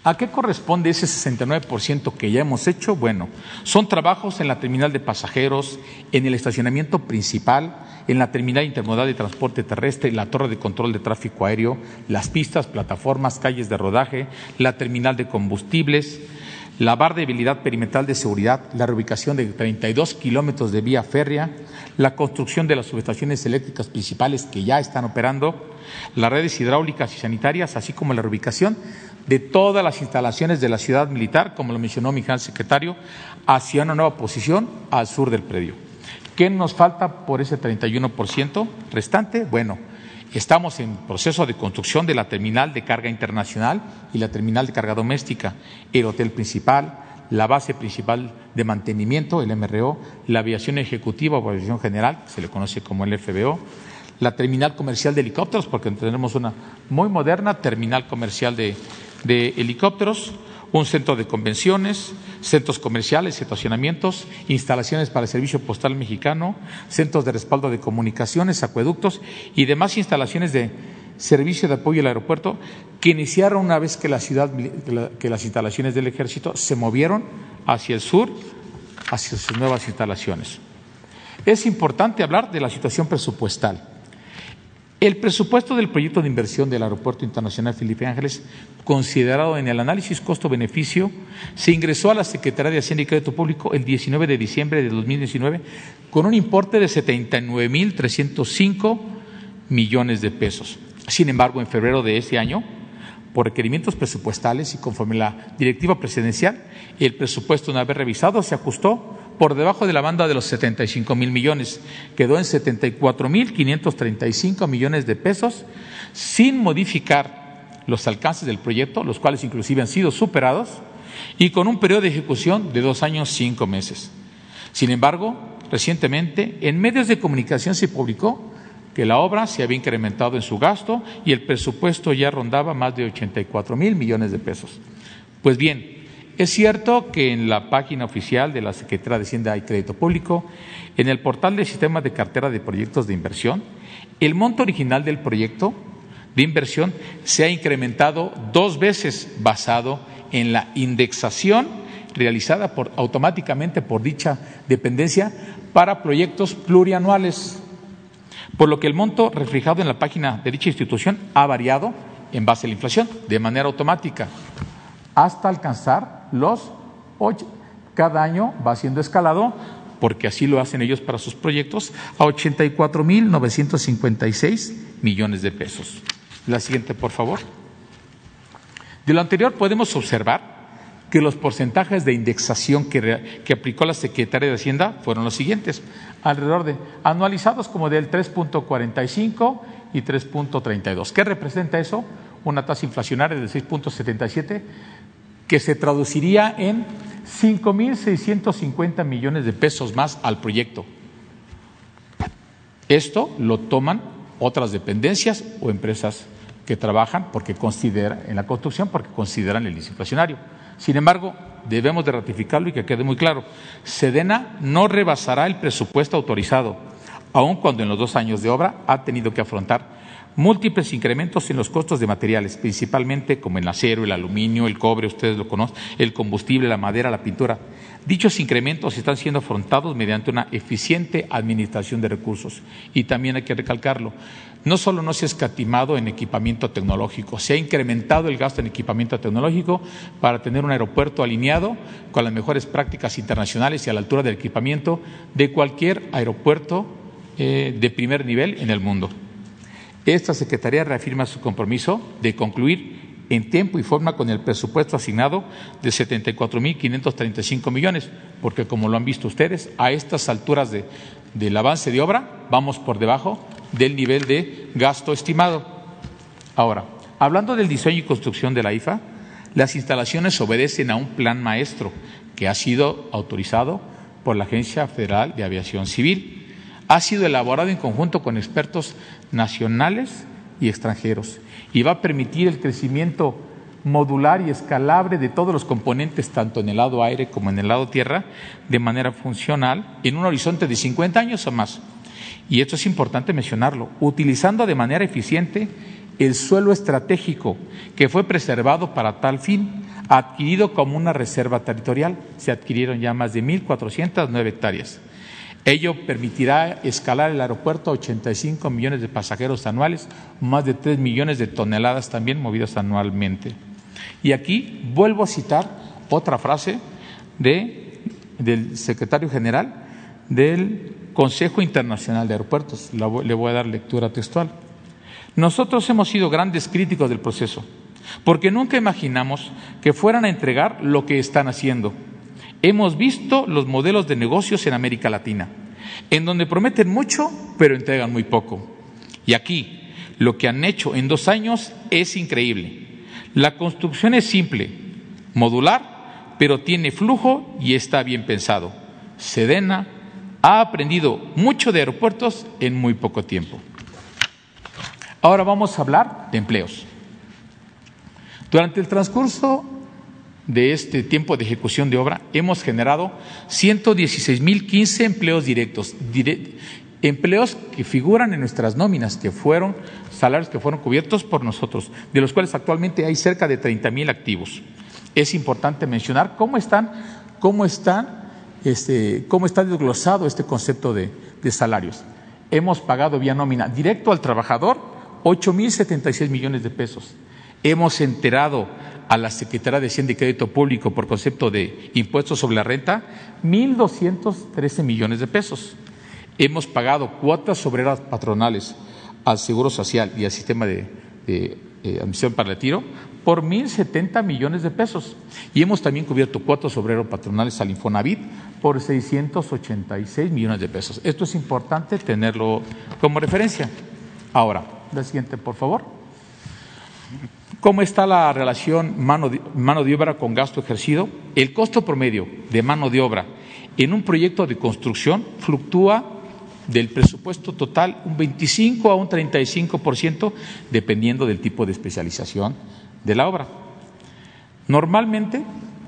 ¿A qué corresponde ese 69% que ya hemos hecho? Bueno, son trabajos en la terminal de pasajeros, en el estacionamiento principal, en la terminal intermodal de transporte terrestre, la torre de control de tráfico aéreo, las pistas, plataformas, calles de rodaje, la terminal de combustibles, la barra de habilidad perimetral de seguridad, la reubicación de 32 kilómetros de vía férrea, la construcción de las subestaciones eléctricas principales que ya están operando, las redes hidráulicas y sanitarias, así como la reubicación de todas las instalaciones de la ciudad militar, como lo mencionó mi general secretario, hacia una nueva posición al sur del predio. ¿Qué nos falta por ese 31% restante? Bueno, estamos en proceso de construcción de la terminal de carga internacional y la terminal de carga doméstica, el hotel principal, la base principal de mantenimiento, el MRO, la aviación ejecutiva o aviación general, se le conoce como el FBO, la terminal comercial de helicópteros, porque tenemos una muy moderna terminal comercial de, de helicópteros, un centro de convenciones, centros comerciales, estacionamientos, instalaciones para el Servicio Postal Mexicano, centros de respaldo de comunicaciones, acueductos y demás instalaciones de servicio de apoyo al aeropuerto que iniciaron una vez que la ciudad, que las instalaciones del ejército se movieron hacia el sur, hacia sus nuevas instalaciones. Es importante hablar de la situación presupuestal. El presupuesto del proyecto de inversión del Aeropuerto Internacional Felipe Ángeles, considerado en el análisis costo-beneficio, se ingresó a la Secretaría de Hacienda y Crédito Público el 19 de diciembre de 2019 con un importe de 79.305 millones de pesos. Sin embargo, en febrero de ese año, por requerimientos presupuestales y conforme la directiva presidencial, el presupuesto, una vez revisado, se ajustó por debajo de la banda de los 75 mil millones. Quedó en 74 mil 535 millones de pesos sin modificar los alcances del proyecto, los cuales inclusive han sido superados, y con un periodo de ejecución de dos años cinco meses. Sin embargo, recientemente en medios de comunicación se publicó que la obra se había incrementado en su gasto y el presupuesto ya rondaba más de 84 mil millones de pesos. Pues bien, es cierto que en la página oficial de la Secretaría de Hacienda y Crédito Público, en el portal del Sistema de Cartera de Proyectos de Inversión, el monto original del proyecto de inversión se ha incrementado dos veces basado en la indexación realizada por, automáticamente por dicha dependencia para proyectos plurianuales, por lo que el monto reflejado en la página de dicha institución ha variado en base a la inflación de manera automática hasta alcanzar los ocho. Cada año va siendo escalado, porque así lo hacen ellos para sus proyectos, a 84.956 millones de pesos. La siguiente, por favor. De lo anterior podemos observar que los porcentajes de indexación que, que, aplicó la Secretaría de Hacienda fueron los siguientes, alrededor de anualizados como del 3.45 y 3.32. ¿Qué representa eso? una tasa inflacionaria de 6.77 que se traduciría en 5.650 millones de pesos más al proyecto. Esto lo toman otras dependencias o empresas que trabajan porque consideran en la construcción porque consideran el inflacionario. Sin embargo, debemos de ratificarlo y que quede muy claro. Sedena no rebasará el presupuesto autorizado, aun cuando en los dos años de obra ha tenido que afrontar múltiples incrementos en los costos de materiales, principalmente como el acero, el aluminio, el cobre, ustedes lo conocen, el combustible, la madera, la pintura. Dichos incrementos están siendo afrontados mediante una eficiente administración de recursos. Y también hay que recalcarlo, no solo no se ha escatimado en equipamiento tecnológico, se ha incrementado el gasto en equipamiento tecnológico para tener un aeropuerto alineado con las mejores prácticas internacionales y a la altura del equipamiento de cualquier aeropuerto eh, de primer nivel en el mundo. Esta Secretaría reafirma su compromiso de concluir en tiempo y forma con el presupuesto asignado de 74.535 millones, porque como lo han visto ustedes, a estas alturas de, del avance de obra vamos por debajo del nivel de gasto estimado. Ahora, hablando del diseño y construcción de la IFA, las instalaciones obedecen a un plan maestro que ha sido autorizado por la Agencia Federal de Aviación Civil ha sido elaborado en conjunto con expertos nacionales y extranjeros y va a permitir el crecimiento modular y escalable de todos los componentes, tanto en el lado aire como en el lado tierra, de manera funcional en un horizonte de 50 años o más. Y esto es importante mencionarlo, utilizando de manera eficiente el suelo estratégico que fue preservado para tal fin, adquirido como una reserva territorial. Se adquirieron ya más de 1.409 hectáreas. Ello permitirá escalar el aeropuerto a 85 millones de pasajeros anuales, más de 3 millones de toneladas también movidas anualmente. Y aquí vuelvo a citar otra frase del secretario general del Consejo Internacional de Aeropuertos. Le voy a dar lectura textual. Nosotros hemos sido grandes críticos del proceso, porque nunca imaginamos que fueran a entregar lo que están haciendo hemos visto los modelos de negocios en América Latina, en donde prometen mucho, pero entregan muy poco. Y aquí, lo que han hecho en dos años es increíble. La construcción es simple, modular, pero tiene flujo y está bien pensado. Sedena ha aprendido mucho de aeropuertos en muy poco tiempo. Ahora vamos a hablar de empleos. Durante el transcurso de este tiempo de ejecución de obra, hemos generado 116.015 empleos directos, empleos que figuran en nuestras nóminas, que fueron salarios que fueron cubiertos por nosotros, de los cuales actualmente hay cerca de 30.000 activos. Es importante mencionar cómo están, cómo están, este, cómo está desglosado este concepto de, de salarios. Hemos pagado vía nómina directo al trabajador 8.076 millones de pesos. Hemos enterado a la Secretaría de Hacienda y Crédito Público por concepto de impuestos sobre la renta 1.213 millones de pesos. Hemos pagado cuotas obreras patronales al Seguro Social y al sistema de, eh, admisión para el retiro por 1.070 millones de pesos. Y hemos también cubierto cuotas obreras patronales al Infonavit por 686 millones de pesos. Esto es importante tenerlo como referencia. Ahora, la siguiente, por favor. ¿Cómo está la relación mano de, mano de obra con gasto ejercido? El costo promedio de mano de obra en un proyecto de construcción fluctúa del presupuesto total un 25 a un 35% dependiendo del tipo de especialización de la obra. Normalmente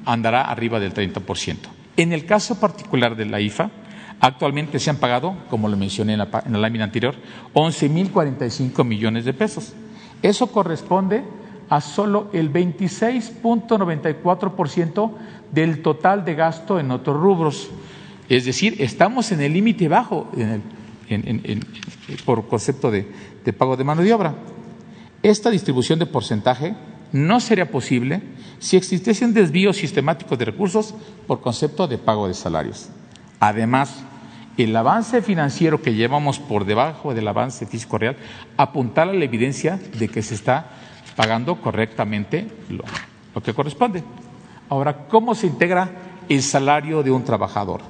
andará arriba del 30%. En el caso particular de la IFA, actualmente se han pagado, como lo mencioné en la, en la lámina anterior, 11.045 millones de pesos. Eso corresponde a solo el 26.94% del total de gasto en otros rubros. Es decir, estamos en el límite bajo por concepto de, de pago de mano de obra. Esta distribución de porcentaje no sería posible si existiese un desvío sistemático de recursos por concepto de pago de salarios. Además, el avance financiero que llevamos por debajo del avance físico real apuntala la evidencia de que se está pagando correctamente lo, que corresponde. Ahora, ¿cómo se integra el salario de un trabajador?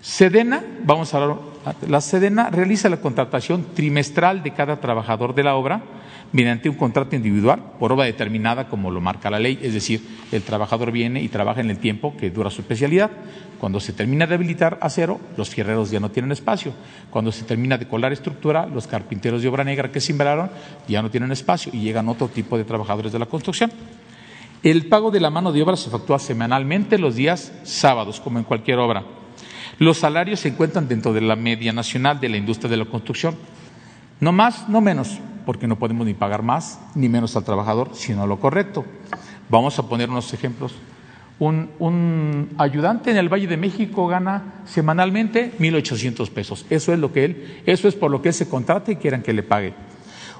Sedena, vamos a hablar La Sedena realiza la contratación trimestral de cada trabajador de la obra mediante un contrato individual por obra determinada como lo marca la ley, es decir, el trabajador viene y trabaja en el tiempo que dura su especialidad. Cuando se termina de habilitar acero, los fierreros ya no tienen espacio. Cuando se termina de colar estructura, los carpinteros de obra negra que se invernaron ya no tienen espacio y llegan otro tipo de trabajadores de la construcción. El pago de la mano de obra se efectúa semanalmente los días sábados, como en cualquier obra. Los salarios se encuentran dentro de la media nacional de la industria de la construcción. No más, no menos, porque no podemos ni pagar más ni menos al trabajador, sino lo correcto. Vamos a poner unos ejemplos. Un, ayudante en el Valle de México gana semanalmente 1.800 pesos. Eso es lo que él, eso es por lo que él se contrata y quieran que le pague.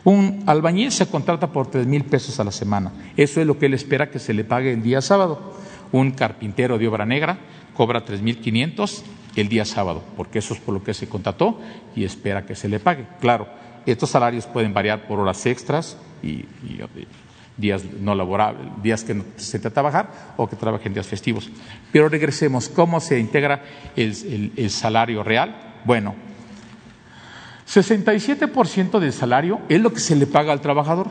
Un albañil se contrata por tres mil pesos a la semana. Eso es lo que él espera que se le pague el día sábado. Un carpintero de obra negra cobra tres mil quinientos el día sábado, porque eso es por lo que se contrató y espera que se le pague. Claro, estos salarios pueden variar por horas extras y, días no laborables, días que no se de trabajar o que trabajen días festivos. Pero regresemos, ¿cómo se integra el salario real? Bueno, 67% del salario es lo que se le paga al trabajador.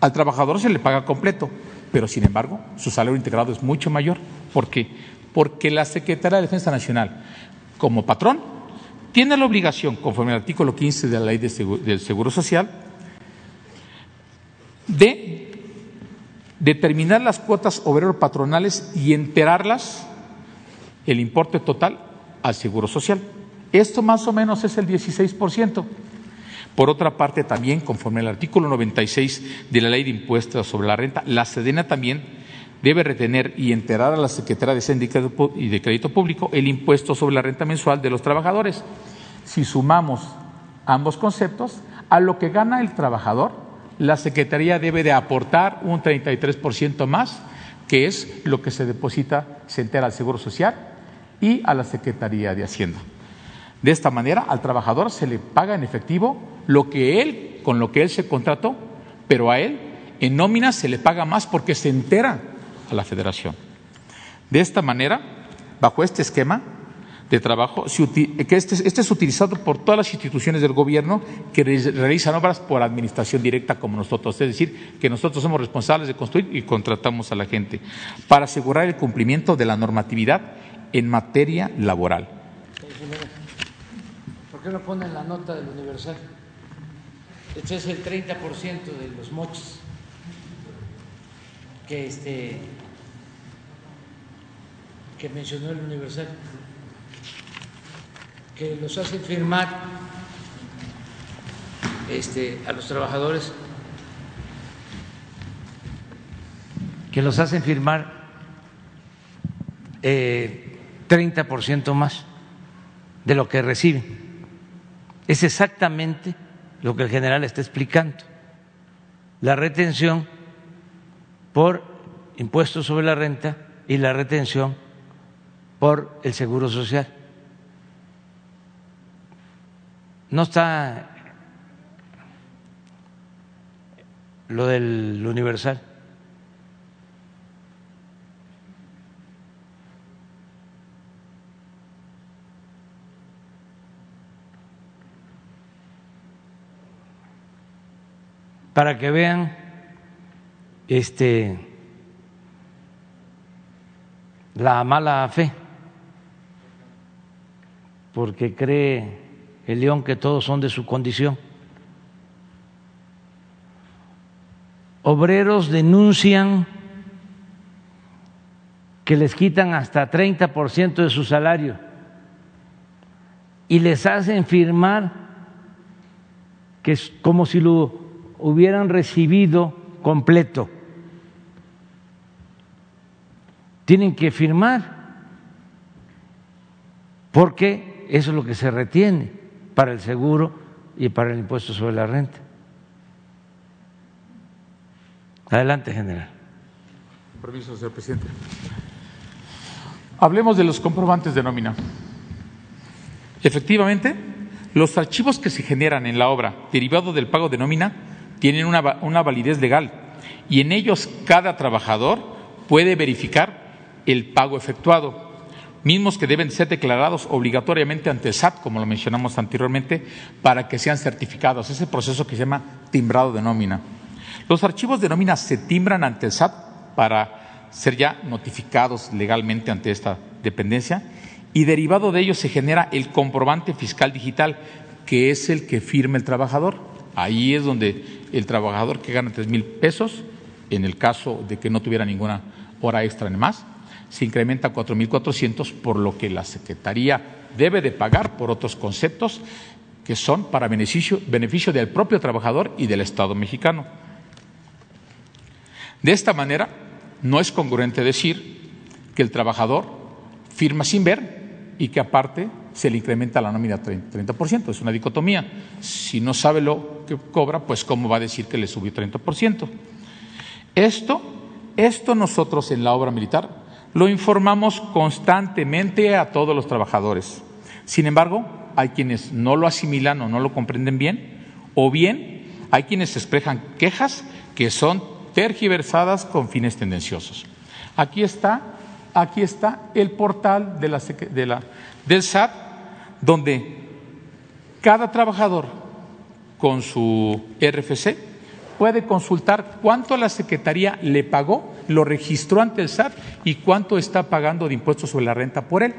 Al trabajador se le paga completo, pero sin embargo su salario integrado es mucho mayor. ¿Por qué? Porque la Secretaría de Defensa Nacional, como patrón, tiene la obligación, conforme al artículo 15 de la Ley del Seguro Social, de determinar las cuotas obrero patronales y enterarlas el importe total al Seguro Social. Esto más o menos es el 16%. Por otra parte, también, conforme al artículo 96 de la Ley de Impuestos sobre la Renta, la Sedena también debe retener y enterar a la Secretaría de y de Crédito Público el impuesto sobre la renta mensual de los trabajadores. Si sumamos ambos conceptos, a lo que gana el trabajador, la Secretaría debe de aportar un 33% más, que es lo que se deposita, se entera al Seguro Social y a la Secretaría de Hacienda. De esta manera, al trabajador se le paga en efectivo lo que él, con lo que él se contrató, pero a él en nómina se le paga más porque se entera a la federación. De esta manera, bajo este esquema de trabajo, que este, este, es utilizado por todas las instituciones del gobierno que realizan obras por administración directa como nosotros, es decir, que nosotros somos responsables de construir y contratamos a la gente para asegurar el cumplimiento de la normatividad en materia laboral qué no ponen la nota del Universal? Este es el 30% de los moches que este que mencionó el Universal, que los hacen firmar este, a los trabajadores, que los hacen firmar eh, 30% más de lo que reciben. Es exactamente lo que el general está explicando. La retención por impuestos sobre la renta y la retención por el seguro social. No está lo del universal. para que vean este la mala fe, porque cree el león que todos son de su condición. Obreros denuncian que les quitan hasta 30% de su salario y les hacen firmar que es como si lo hubieran recibido completo. Tienen que firmar, porque eso es lo que se retiene para el seguro y para el impuesto sobre la renta. Adelante, general. Permiso, señor presidente. Hablemos de los comprobantes de nómina. Efectivamente, los archivos que se generan en la obra derivado del pago de nómina tienen una, una validez legal y en ellos cada trabajador puede verificar el pago efectuado. mismos que deben ser declarados obligatoriamente ante el SAT, como lo mencionamos anteriormente, para que sean certificados. Ese proceso que se llama timbrado de nómina. Los archivos de nómina se timbran ante el SAT para ser ya notificados legalmente ante esta dependencia y derivado de ello se genera el comprobante fiscal digital, que es el que firma el trabajador. Ahí es donde el trabajador que gana tres mil pesos, en el caso de que no tuviera ninguna hora extra en más, se incrementa a 4.400, por lo que la Secretaría debe de pagar por otros conceptos que son para beneficio, beneficio del propio trabajador y del Estado mexicano. De esta manera, no es congruente decir que el trabajador firma sin ver y que aparte se le incrementa la nómina 30%. Es una dicotomía. Si no sabe lo que cobra, pues cómo va a decir que le subió 30%. Esto, esto nosotros en la obra militar lo informamos constantemente a todos los trabajadores. Sin embargo, hay quienes no lo asimilan o no lo comprenden bien, o bien hay quienes expresan quejas que son tergiversadas con fines tendenciosos. Aquí está, aquí está el portal de la, de la, del SAT, donde cada trabajador con su RFC puede consultar cuánto la Secretaría le pagó lo registró ante el SAT y cuánto está pagando de impuestos sobre la renta por él.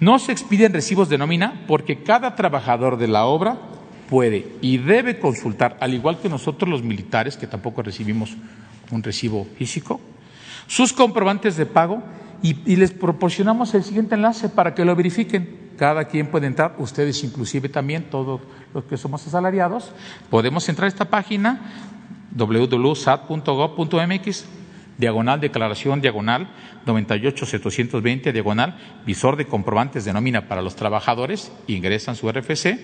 No se expiden recibos de nómina porque cada trabajador de la obra puede y debe consultar, al igual que nosotros los militares, que tampoco recibimos un recibo físico, sus comprobantes de pago y, y, les proporcionamos el siguiente enlace para que lo verifiquen. Cada quien puede entrar, ustedes inclusive también, todos los que somos asalariados, podemos entrar a esta página, www.sat.gov.mx, diagonal declaración, diagonal 98720, diagonal visor de comprobantes de nómina para los trabajadores, ingresan su RFC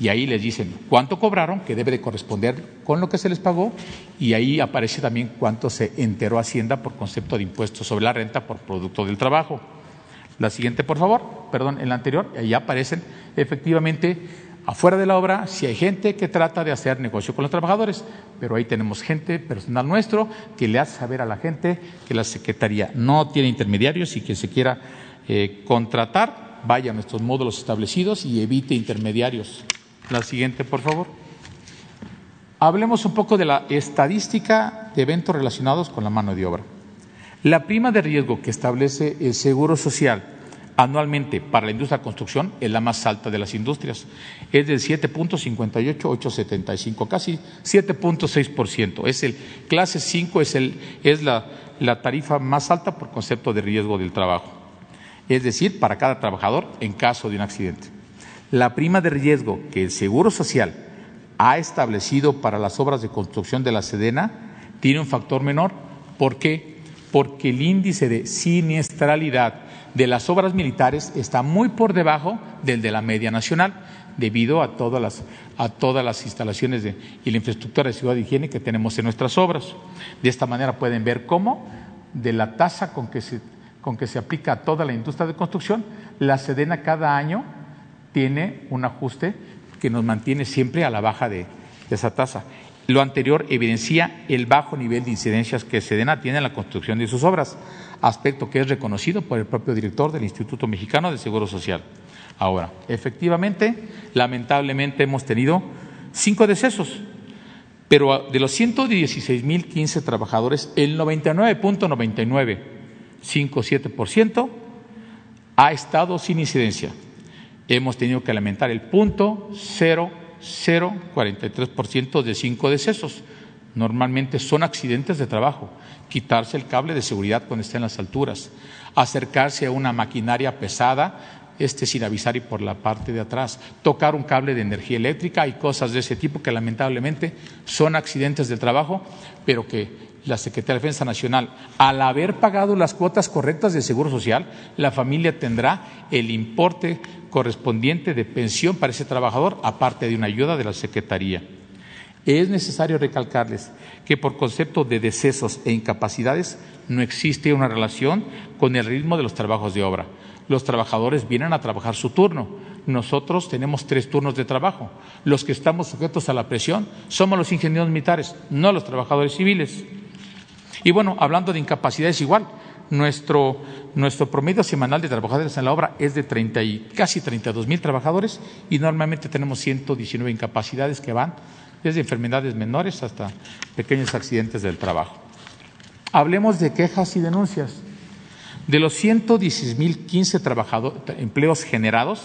y ahí les dicen cuánto cobraron, que debe de corresponder con lo que se les pagó, y ahí aparece también cuánto se enteró Hacienda por concepto de impuestos sobre la renta por producto del trabajo. La siguiente, por favor, perdón, en la anterior, ahí aparecen efectivamente Afuera de la obra, si hay gente que trata de hacer negocio con los trabajadores, pero ahí tenemos gente personal nuestro que le hace saber a la gente que la Secretaría no tiene intermediarios y que se quiera eh, contratar, vaya a nuestros módulos establecidos y evite intermediarios. La siguiente, por favor. Hablemos un poco de la estadística de eventos relacionados con la mano de obra. La prima de riesgo que establece el Seguro Social anualmente para la industria de construcción es la más alta de las industrias. Es del 7.58875, casi 7.6%. Es el clase 5 es, el, es la, la tarifa más alta por concepto de riesgo del trabajo. Es decir, para cada trabajador en caso de un accidente. La prima de riesgo que el Seguro Social ha establecido para las obras de construcción de la Sedena tiene un factor menor. ¿Por qué? Porque el índice de siniestralidad de las obras militares está muy por debajo del de la media nacional, debido a todas las, a todas las instalaciones de, y la infraestructura de ciudad de higiene que tenemos en nuestras obras. De esta manera pueden ver cómo de la tasa con que se, con que se aplica a toda la industria de construcción, la Sedena cada año tiene un ajuste que nos mantiene siempre a la baja de, de esa tasa. Lo anterior evidencia el bajo nivel de incidencias que Sedena tiene en la construcción de sus obras, aspecto que es reconocido por el propio director del Instituto Mexicano de Seguro Social. Ahora, efectivamente, lamentablemente hemos tenido cinco decesos, pero de los 116.015 trabajadores, el 99.9957% ha estado sin incidencia. Hemos tenido que lamentar el punto cero 0,43% de cinco decesos. Normalmente son accidentes de trabajo, quitarse el cable de seguridad cuando esté en las alturas, acercarse a una maquinaria pesada este sin avisar y por la parte de atrás, tocar un cable de energía eléctrica y cosas de ese tipo que lamentablemente son accidentes de trabajo, pero que la Secretaría de Defensa Nacional, al haber pagado las cuotas correctas del Seguro Social, la familia tendrá el importe correspondiente de pensión para ese trabajador, aparte de una ayuda de la Secretaría. Es necesario recalcarles que por concepto de decesos e incapacidades no existe una relación con el ritmo de los trabajos de obra. Los trabajadores vienen a trabajar su turno. Nosotros tenemos tres turnos de trabajo. Los que estamos sujetos a la presión somos los ingenieros militares, no los trabajadores civiles. Y bueno, hablando de incapacidades igual, nuestro, nuestro promedio semanal de trabajadores en la obra es de 30 y, casi 32 mil trabajadores y normalmente tenemos 119 incapacidades que van desde enfermedades menores hasta pequeños accidentes del trabajo. Hablemos de quejas y denuncias. De los 116.015 empleos generados,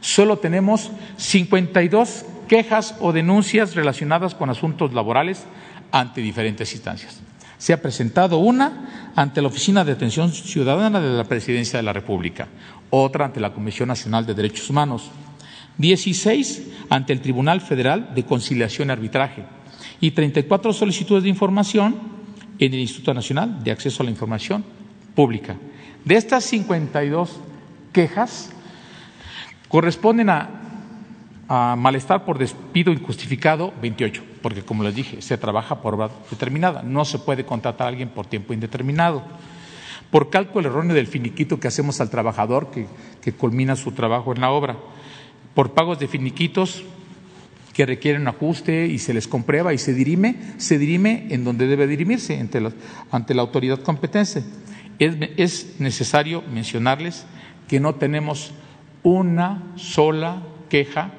solo tenemos 52 quejas o denuncias relacionadas con asuntos laborales ante diferentes instancias. Se ha presentado una ante la Oficina de Atención Ciudadana de la Presidencia de la República, otra ante la Comisión Nacional de Derechos Humanos, 16 ante el Tribunal Federal de Conciliación y Arbitraje y 34 solicitudes de información en el Instituto Nacional de Acceso a la Información Pública. De estas 52 quejas, corresponden a, a malestar por despido injustificado 28, porque como les dije, se trabaja por hora determinada, no se puede contratar a alguien por tiempo indeterminado. Por cálculo erróneo del finiquito que hacemos al trabajador que, que culmina su trabajo en la obra por pagos de finiquitos que requieren ajuste y se les comprueba y se dirime, se dirime en donde debe dirimirse, ante la, autoridad competente. Es necesario mencionarles que no tenemos una sola queja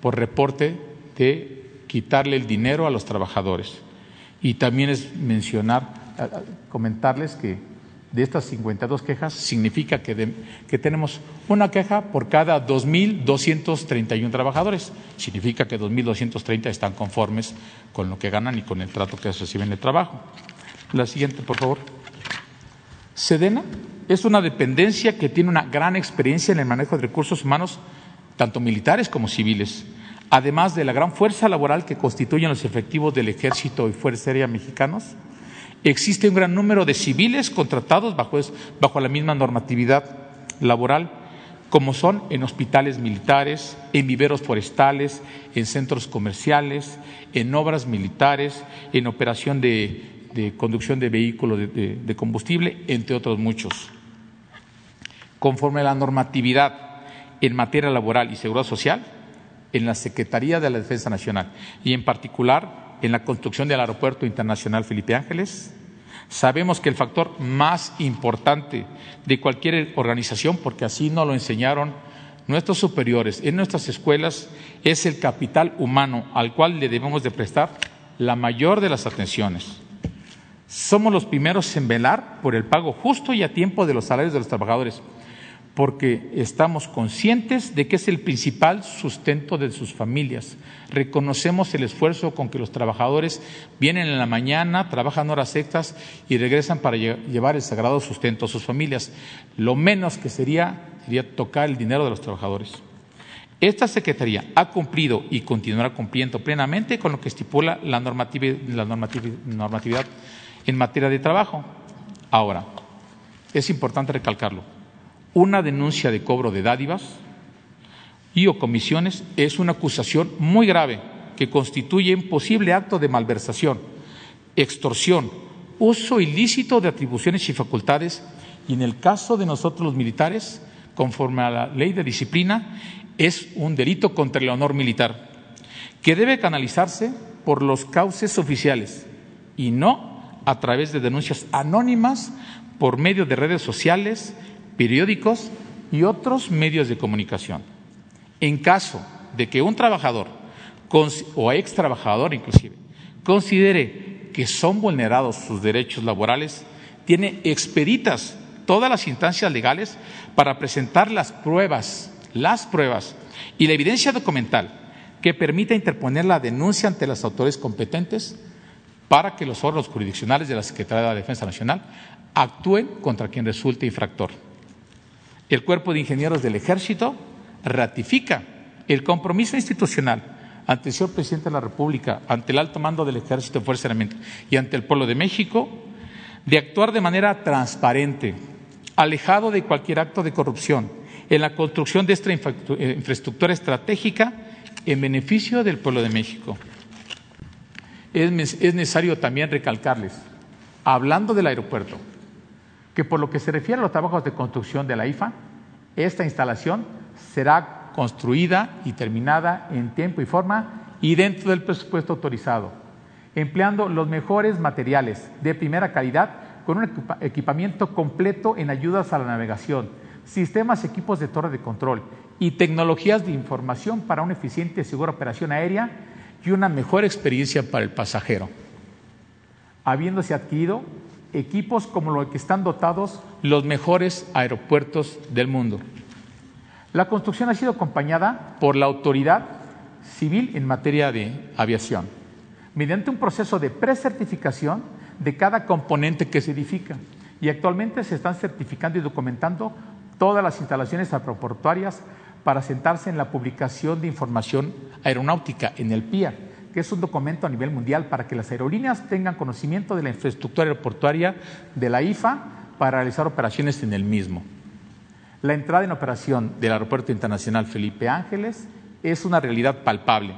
por reporte de quitarle el dinero a los trabajadores. Y también es mencionar, comentarles que de estas 52 quejas significa que, que tenemos una queja por cada 2.231 trabajadores. Significa que 2.230 están conformes con lo que ganan y con el trato que reciben de trabajo. La siguiente, por favor. Sedena es una dependencia que tiene una gran experiencia en el manejo de recursos humanos, tanto militares como civiles, además de la gran fuerza laboral que constituyen los efectivos del Ejército y Fuerza Aérea mexicanos Existe un gran número de civiles contratados bajo, la misma normatividad laboral, como son en hospitales militares, en viveros forestales, en centros comerciales, en obras militares, en operación de, conducción de vehículos de, de, de combustible, entre otros muchos. Conforme a la normatividad en materia laboral y seguridad social, en la Secretaría de la Defensa Nacional y en particular en la construcción del Aeropuerto Internacional Felipe Ángeles. Sabemos que el factor más importante de cualquier organización, porque así nos lo enseñaron nuestros superiores en nuestras escuelas, es el capital humano al cual le debemos de prestar la mayor de las atenciones. Somos los primeros en velar por el pago justo y a tiempo de los salarios de los trabajadores porque estamos conscientes de que es el principal sustento de sus familias. Reconocemos el esfuerzo con que los trabajadores vienen en la mañana, trabajan horas extras y regresan para llevar el sagrado sustento a sus familias. Lo menos que sería sería tocar el dinero de los trabajadores. Esta Secretaría ha cumplido y continuará cumpliendo plenamente con lo que estipula la normatividad, la normatividad en materia de trabajo. Ahora, es importante recalcarlo una denuncia de cobro de dádivas y o comisiones es una acusación muy grave que constituye un posible acto de malversación, extorsión, uso ilícito de atribuciones y facultades y en el caso de nosotros los militares, conforme a la ley de disciplina, es un delito contra el honor militar que debe canalizarse por los cauces oficiales y no a través de denuncias anónimas por medio de redes sociales, periódicos y otros medios de comunicación. En caso de que un trabajador o ex trabajador inclusive considere que son vulnerados sus derechos laborales, tiene expeditas todas las instancias legales para presentar las pruebas, las pruebas y la evidencia documental que permita interponer la denuncia ante las autoridades competentes para que los órganos jurisdiccionales de la Secretaría de la Defensa Nacional actúen contra quien resulte infractor. El Cuerpo de Ingenieros del Ejército ratifica el compromiso institucional ante el señor presidente de la República, ante el alto mando del Ejército de Fuerza Aérea y ante el pueblo de México, de actuar de manera transparente, alejado de cualquier acto de corrupción, en la construcción de esta eh, infraestructura estratégica en beneficio del pueblo de México. Es, necesario también recalcarles, hablando del aeropuerto, que por lo que se refiere a los trabajos de construcción de la IFA, esta instalación será construida y terminada en tiempo y forma y dentro del presupuesto autorizado, empleando los mejores materiales de primera calidad con un equipamiento completo en ayudas a la navegación, sistemas y equipos de torre de control y tecnologías de información para una eficiente y segura operación aérea y una mejor experiencia para el pasajero. Habiéndose adquirido equipos como los que están dotados los mejores aeropuertos del mundo. La construcción ha sido acompañada por la autoridad civil en materia de aviación, mediante un proceso de precertificación de cada componente que se edifica. Y actualmente se están certificando y documentando todas las instalaciones aeroportuarias para sentarse en la publicación de información aeronáutica en el PIA, que es un documento a nivel mundial para que las aerolíneas tengan conocimiento de la infraestructura aeroportuaria de la IFA para realizar operaciones en el mismo. La entrada en operación del Aeropuerto Internacional Felipe Ángeles es una realidad palpable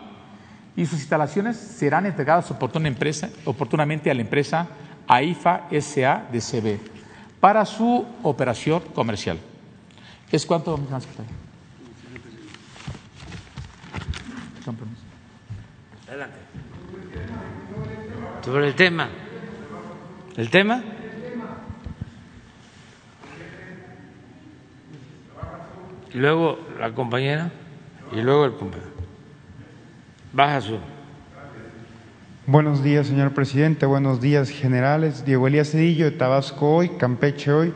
y sus instalaciones serán entregadas oportunamente a la empresa AIFA SA de CB para su operación comercial. ¿Es cuánto, Adelante. Sobre el tema. ¿El tema? Y luego la compañera y luego el compañero. Baja su. Buenos días, señor presidente. Buenos días, generales. Diego Elías Cedillo, de Tabasco hoy, Campeche hoy,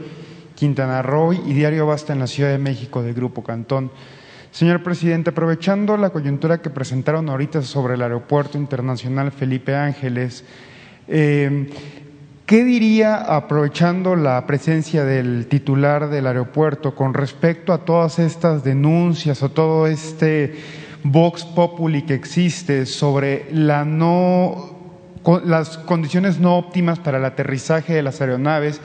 Quintana Roo y Diario Basta en la Ciudad de México del Grupo Cantón. Señor presidente, aprovechando la coyuntura que presentaron ahorita sobre el Aeropuerto Internacional Felipe Ángeles, eh, ¿qué diría, aprovechando la presencia del titular del aeropuerto, con respecto a todas estas denuncias o todo este vox populi que existe sobre la no, las condiciones no óptimas para el aterrizaje de las aeronaves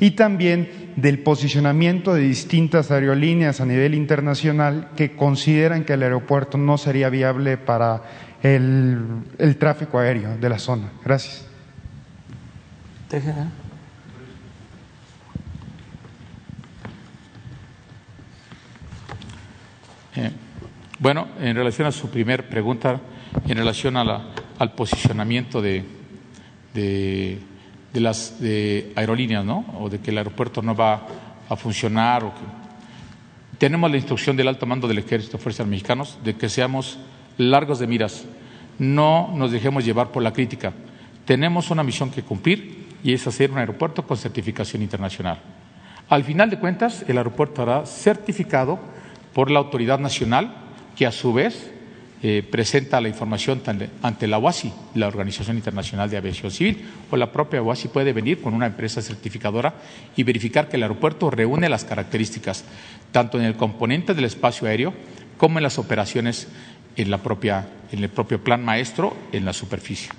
y también del posicionamiento de distintas aerolíneas a nivel internacional que consideran que el aeropuerto no sería viable para el, tráfico aéreo de la zona. Gracias. Eh, bueno, en relación a su primer pregunta, en relación al posicionamiento de de las aerolíneas, ¿no? O de que el aeropuerto no va a funcionar. O que... Tenemos la instrucción del alto mando del Ejército de Fuerzas Mexicanos de que seamos largos de miras, no nos dejemos llevar por la crítica. Tenemos una misión que cumplir y es hacer un aeropuerto con certificación internacional. Al final de cuentas, el aeropuerto hará certificado por la autoridad nacional, que a su vez eh, presenta la información ante la OASI, la Organización Internacional de Aviación Civil, o la propia OASI puede venir con una empresa certificadora y verificar que el aeropuerto reúne las características, tanto en el componente del espacio aéreo como en las operaciones en, la propia, en el propio plan maestro en la superficie.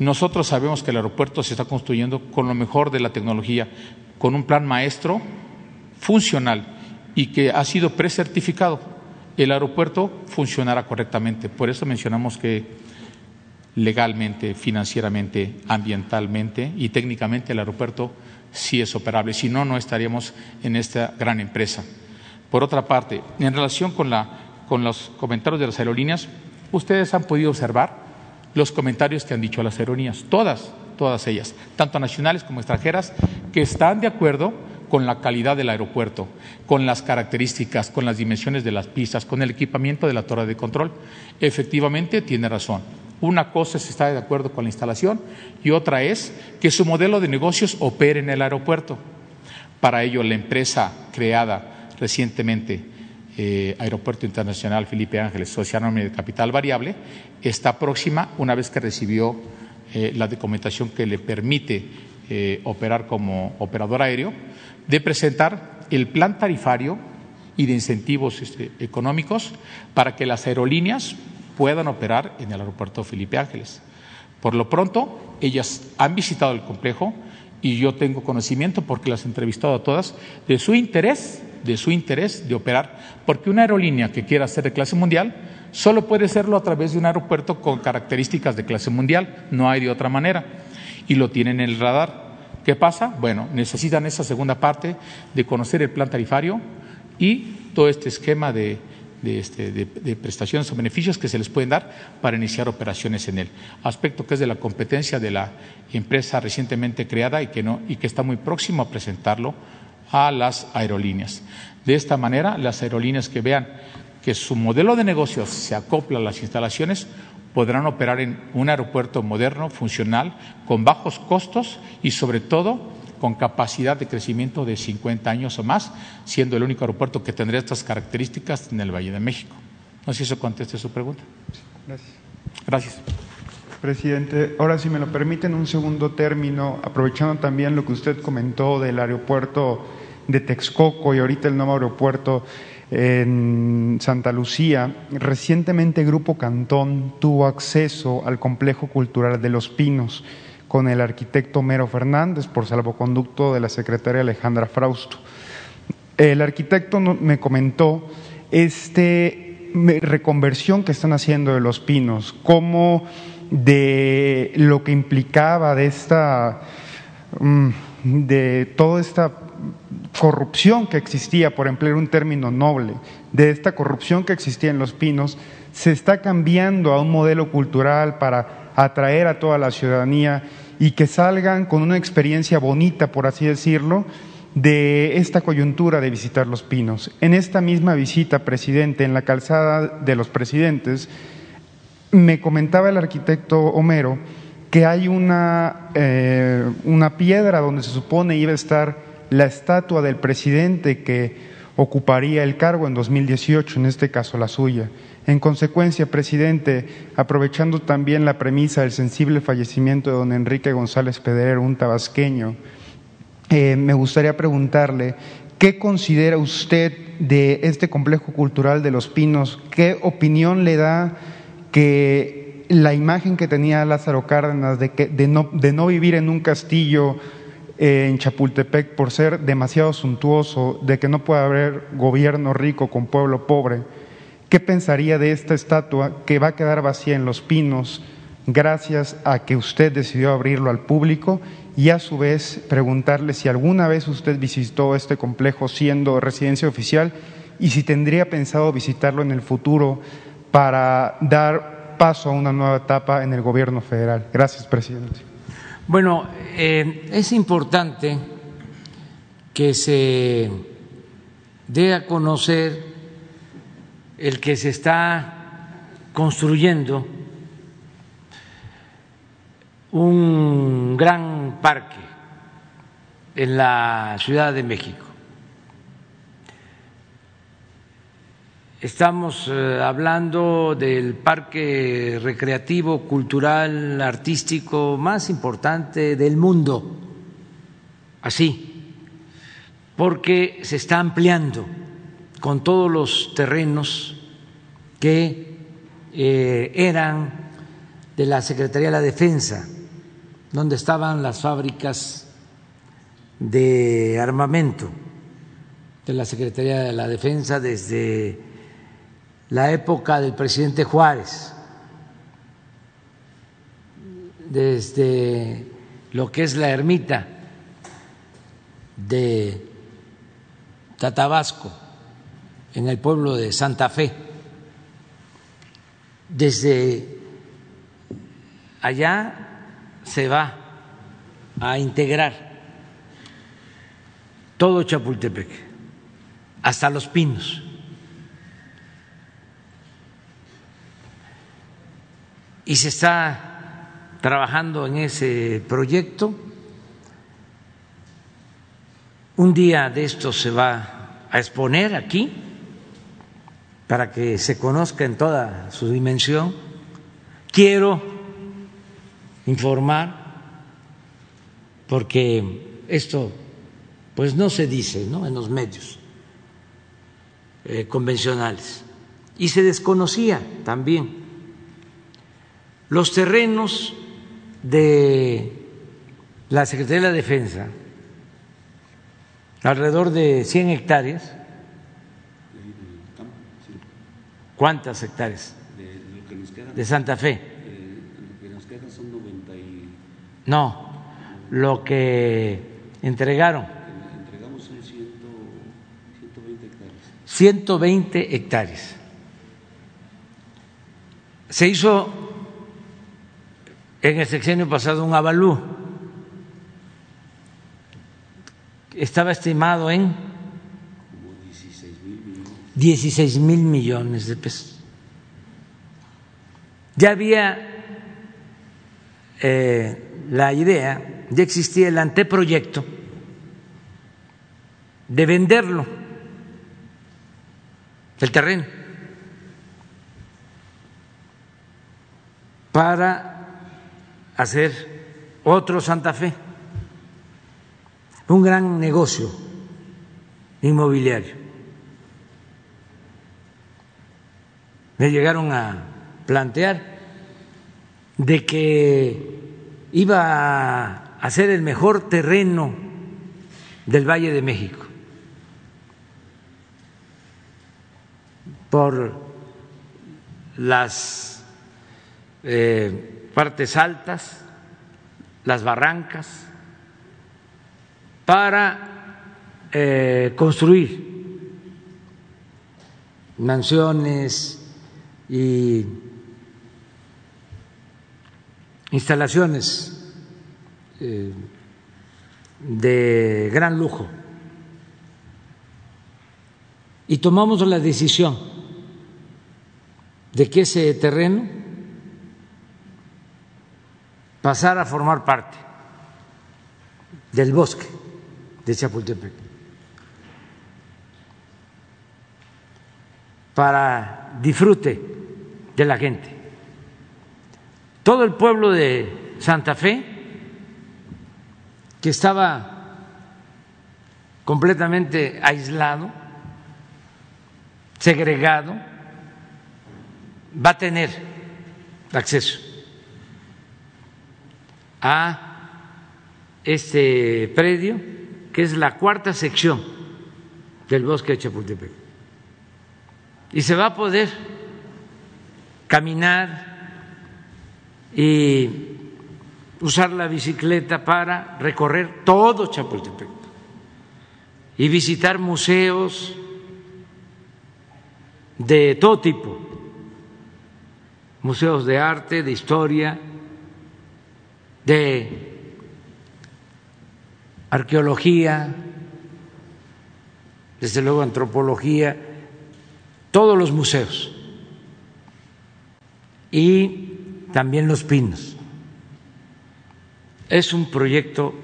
Nosotros sabemos que el aeropuerto se está construyendo con lo mejor de la tecnología, con un plan maestro funcional y que ha sido precertificado el aeropuerto funcionará correctamente. Por eso mencionamos que legalmente, financieramente, ambientalmente y técnicamente el aeropuerto sí es operable. Si no, no estaríamos en esta gran empresa. Por otra parte, en relación con, los comentarios de las aerolíneas, ustedes han podido observar los comentarios que han dicho las aerolíneas, todas, todas ellas, tanto nacionales como extranjeras, que están de acuerdo con la calidad del aeropuerto, con las características, con las dimensiones de las pistas, con el equipamiento de la torre de control. Efectivamente, tiene razón. Una cosa es estar de acuerdo con la instalación y otra es que su modelo de negocios opere en el aeropuerto. Para ello, la empresa creada recientemente, eh, Aeropuerto Internacional Felipe Ángeles, Social de Capital Variable, está próxima, una vez que recibió eh, la documentación que le permite eh, operar como operador aéreo, de presentar el plan tarifario y de incentivos este, económicos para que las aerolíneas puedan operar en el aeropuerto Felipe Ángeles. Por lo pronto, ellas han visitado el complejo y yo tengo conocimiento, porque las he entrevistado a todas, de su interés, de su interés de operar, porque una aerolínea que quiera ser de clase mundial solo puede serlo a través de un aeropuerto con características de clase mundial, no hay de otra manera, y lo tienen en el radar. ¿Qué pasa? Bueno, necesitan esa segunda parte de conocer el plan tarifario y todo este esquema de, este, de, prestaciones o beneficios que se les pueden dar para iniciar operaciones en él. Aspecto que es de la competencia de la empresa recientemente creada y que, no, y que está muy próximo a presentarlo a las aerolíneas. De esta manera, las aerolíneas que vean que su modelo de negocio se acopla a las instalaciones podrán operar en un aeropuerto moderno, funcional, con bajos costos y sobre todo con capacidad de crecimiento de 50 años o más, siendo el único aeropuerto que tendría estas características en el Valle de México. No sé si eso conteste su pregunta. Gracias. Gracias. Presidente, ahora si me lo permiten un segundo término, aprovechando también lo que usted comentó del aeropuerto de Texcoco y ahorita el nuevo aeropuerto en Santa Lucía, recientemente Grupo Cantón tuvo acceso al complejo cultural de Los Pinos con el arquitecto Mero Fernández por salvoconducto de la secretaria Alejandra Frausto. El arquitecto me comentó este reconversión que están haciendo de Los Pinos, cómo de lo que implicaba de esta mm, de toda esta corrupción que existía, por emplear un término noble, de esta corrupción que existía en Los Pinos, se está cambiando a un modelo cultural para atraer a toda la ciudadanía y que salgan con una experiencia bonita, por así decirlo, de esta coyuntura de visitar Los Pinos. En esta misma visita, presidente, en la calzada de los presidentes, me comentaba el arquitecto Homero que hay una, eh, una piedra donde se supone iba a estar la estatua del presidente que ocuparía el cargo en 2018, en este caso la suya. En consecuencia, presidente, aprovechando también la premisa del sensible fallecimiento de don Enrique González Pedrero, un tabasqueño, eh, me gustaría preguntarle qué considera usted de este complejo cultural de Los Pinos, qué opinión le da que la imagen que tenía Lázaro Cárdenas de, que, no, de no vivir en un castillo en Chapultepec por ser demasiado suntuoso, de que no puede haber gobierno rico con pueblo pobre, ¿qué pensaría de esta estatua que va a quedar vacía en Los Pinos gracias a que usted decidió abrirlo al público? Y a su vez preguntarle si alguna vez usted visitó este complejo siendo residencia oficial y si tendría pensado visitarlo en el futuro para dar paso a una nueva etapa en el gobierno federal. Gracias, presidente. Bueno, eh, es importante que se dé a conocer el que se está construyendo un gran parque en la Ciudad de México. Estamos eh, hablando del parque recreativo, cultural, artístico más importante del mundo, así, porque se está ampliando con todos los terrenos que eh, eran de la Secretaría de la Defensa, donde estaban las fábricas de armamento de la Secretaría de la Defensa desde la época del presidente Juárez, desde lo que es la ermita de Tatabasco, en el pueblo de Santa Fe, desde allá se va a integrar todo Chapultepec, hasta Los Pinos. Y se está trabajando en ese proyecto. Un día de esto se va a exponer aquí para que se conozca en toda su dimensión. Quiero informar, porque esto pues no se dice ¿no? en los medios eh, convencionales y se desconocía también los terrenos de la Secretaría de la Defensa, alrededor de 100 hectáreas. ¿Cuántas hectáreas? De Santa Fe. No, lo que entregaron. Entregamos son 120 hectáreas. 120 hectáreas Se hizo en el sexenio pasado un avalú. Estaba estimado en 16 mil millones de pesos. Ya había eh, la idea, ya existía el anteproyecto de venderlo, el terreno, para hacer otro Santa Fe, un gran negocio inmobiliario. Me llegaron a plantear de que iba a ser el mejor terreno del Valle de México por las eh, partes altas, las barrancas, para eh, construir mansiones y instalaciones eh, de gran lujo. Y tomamos la decisión de que ese terreno pasara a formar parte del bosque de Chapultepec para disfrute de la gente. Todo el pueblo de Santa Fe, que estaba completamente aislado, segregado, va a tener acceso a este predio, que es la cuarta sección del bosque de Chapultepec. Y se va a poder caminar y usar la bicicleta para recorrer todo Chapultepec y visitar museos de todo tipo, museos de arte, de historia, de arqueología, desde luego antropología, todos los museos y también los pinos. Es un proyecto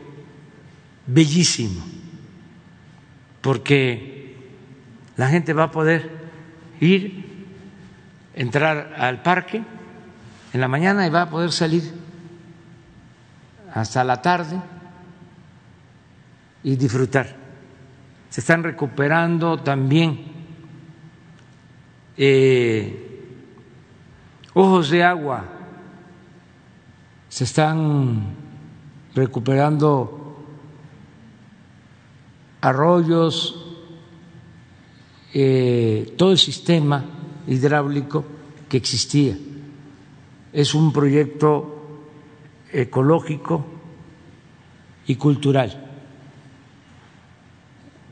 bellísimo porque la gente va a poder ir, entrar al parque en la mañana y va a poder salir hasta la tarde y disfrutar. Se están recuperando también eh, ojos de agua, se están recuperando arroyos, eh, todo el sistema hidráulico que existía. Es un proyecto ecológico y cultural.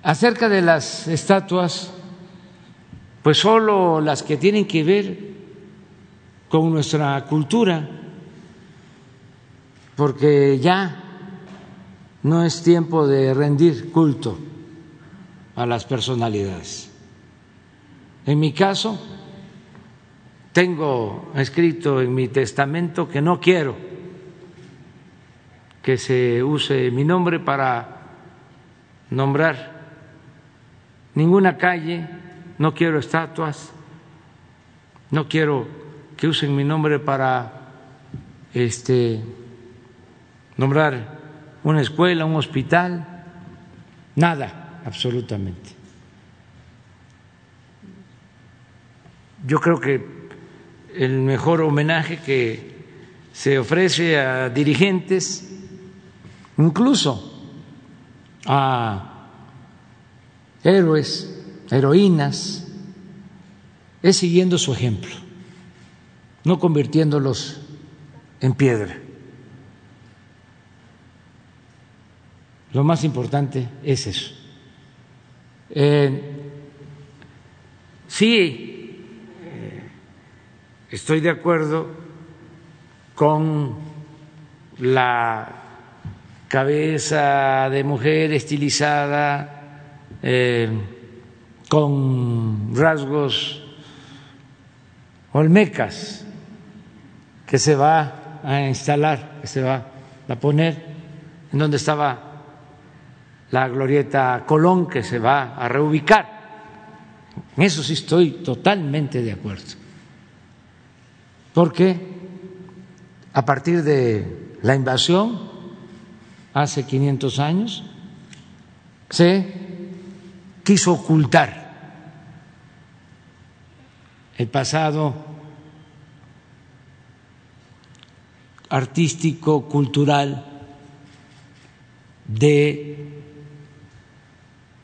Acerca de las estatuas, pues solo las que tienen que ver con nuestra cultura, porque ya no es tiempo de rendir culto a las personalidades. En mi caso, tengo escrito en mi testamento que no quiero que se use mi nombre para nombrar ninguna calle, no quiero estatuas, no quiero que usen mi nombre para este nombrar una escuela, un hospital, nada, absolutamente. Yo creo que el mejor homenaje que se ofrece a dirigentes, incluso a héroes, heroínas, es siguiendo su ejemplo, no convirtiéndolos en piedra. Lo más importante es eso. Eh, sí, estoy de acuerdo con la cabeza de mujer estilizada, eh, con rasgos olmecas, que se va a instalar, que se va a poner en donde estaba la glorieta Colón, que se va a reubicar. En eso sí estoy totalmente de acuerdo. Porque a partir de la invasión, hace 500 años, se quiso ocultar el pasado artístico, cultural de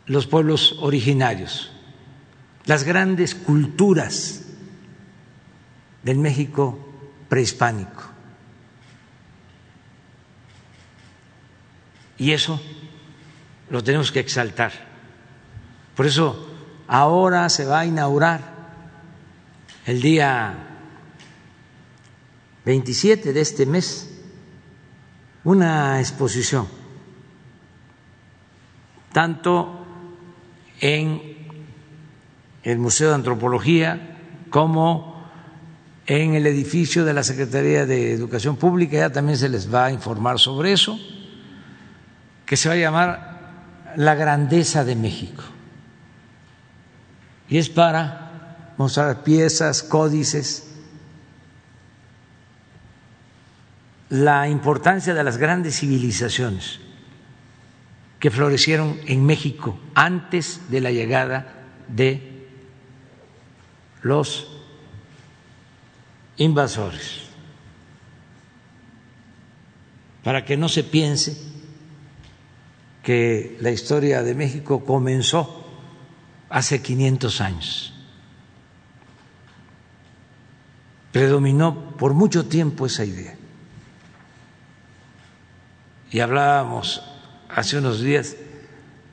los pueblos originarios, las grandes culturas del México prehispánico. Y eso lo tenemos que exaltar. Por eso ahora se va a inaugurar el día 27 de este mes una exposición, tanto en el Museo de Antropología como en el edificio de la Secretaría de Educación Pública, ya también se les va a informar sobre eso que se va a llamar La grandeza de México. Y es para mostrar piezas, códices, la importancia de las grandes civilizaciones que florecieron en México antes de la llegada de los invasores, para que no se piense que la historia de México comenzó hace 500 años. Predominó por mucho tiempo esa idea. Y hablábamos hace unos días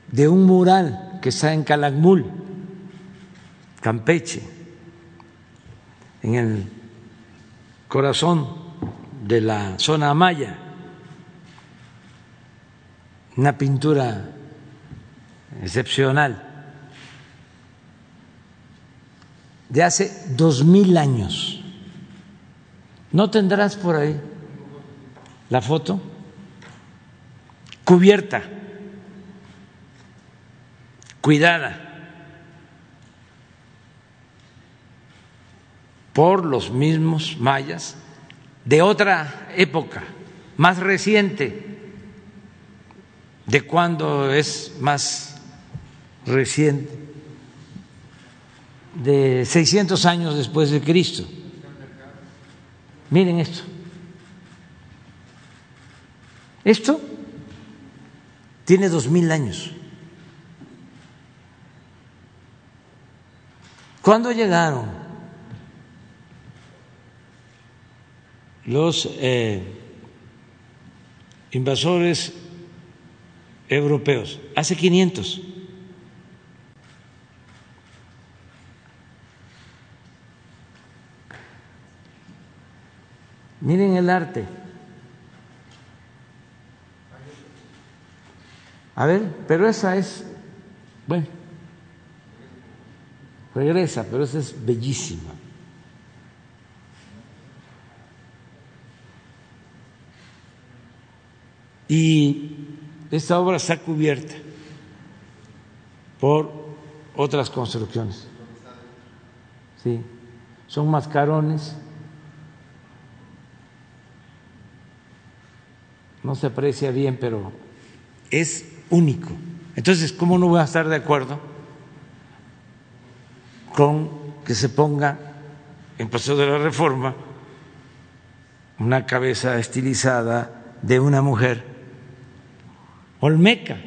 de un mural que está en Calakmul, Campeche, en el corazón de la zona maya una pintura excepcional de hace dos mil años. ¿No tendrás por ahí la foto? Cubierta, cuidada por los mismos mayas de otra época, más reciente de cuándo es más reciente, de 600 años después de Cristo. Miren esto. Esto tiene dos mil años. ¿Cuándo llegaron los eh, invasores europeos, hace 500. Miren el arte. A ver, pero esa es, bueno, regresa, pero esa es bellísima. Y esta obra está cubierta por otras construcciones. Sí, son mascarones. No se aprecia bien, pero es único. Entonces, ¿cómo no voy a estar de acuerdo con que se ponga en paso de la reforma una cabeza estilizada de una mujer Olmeca.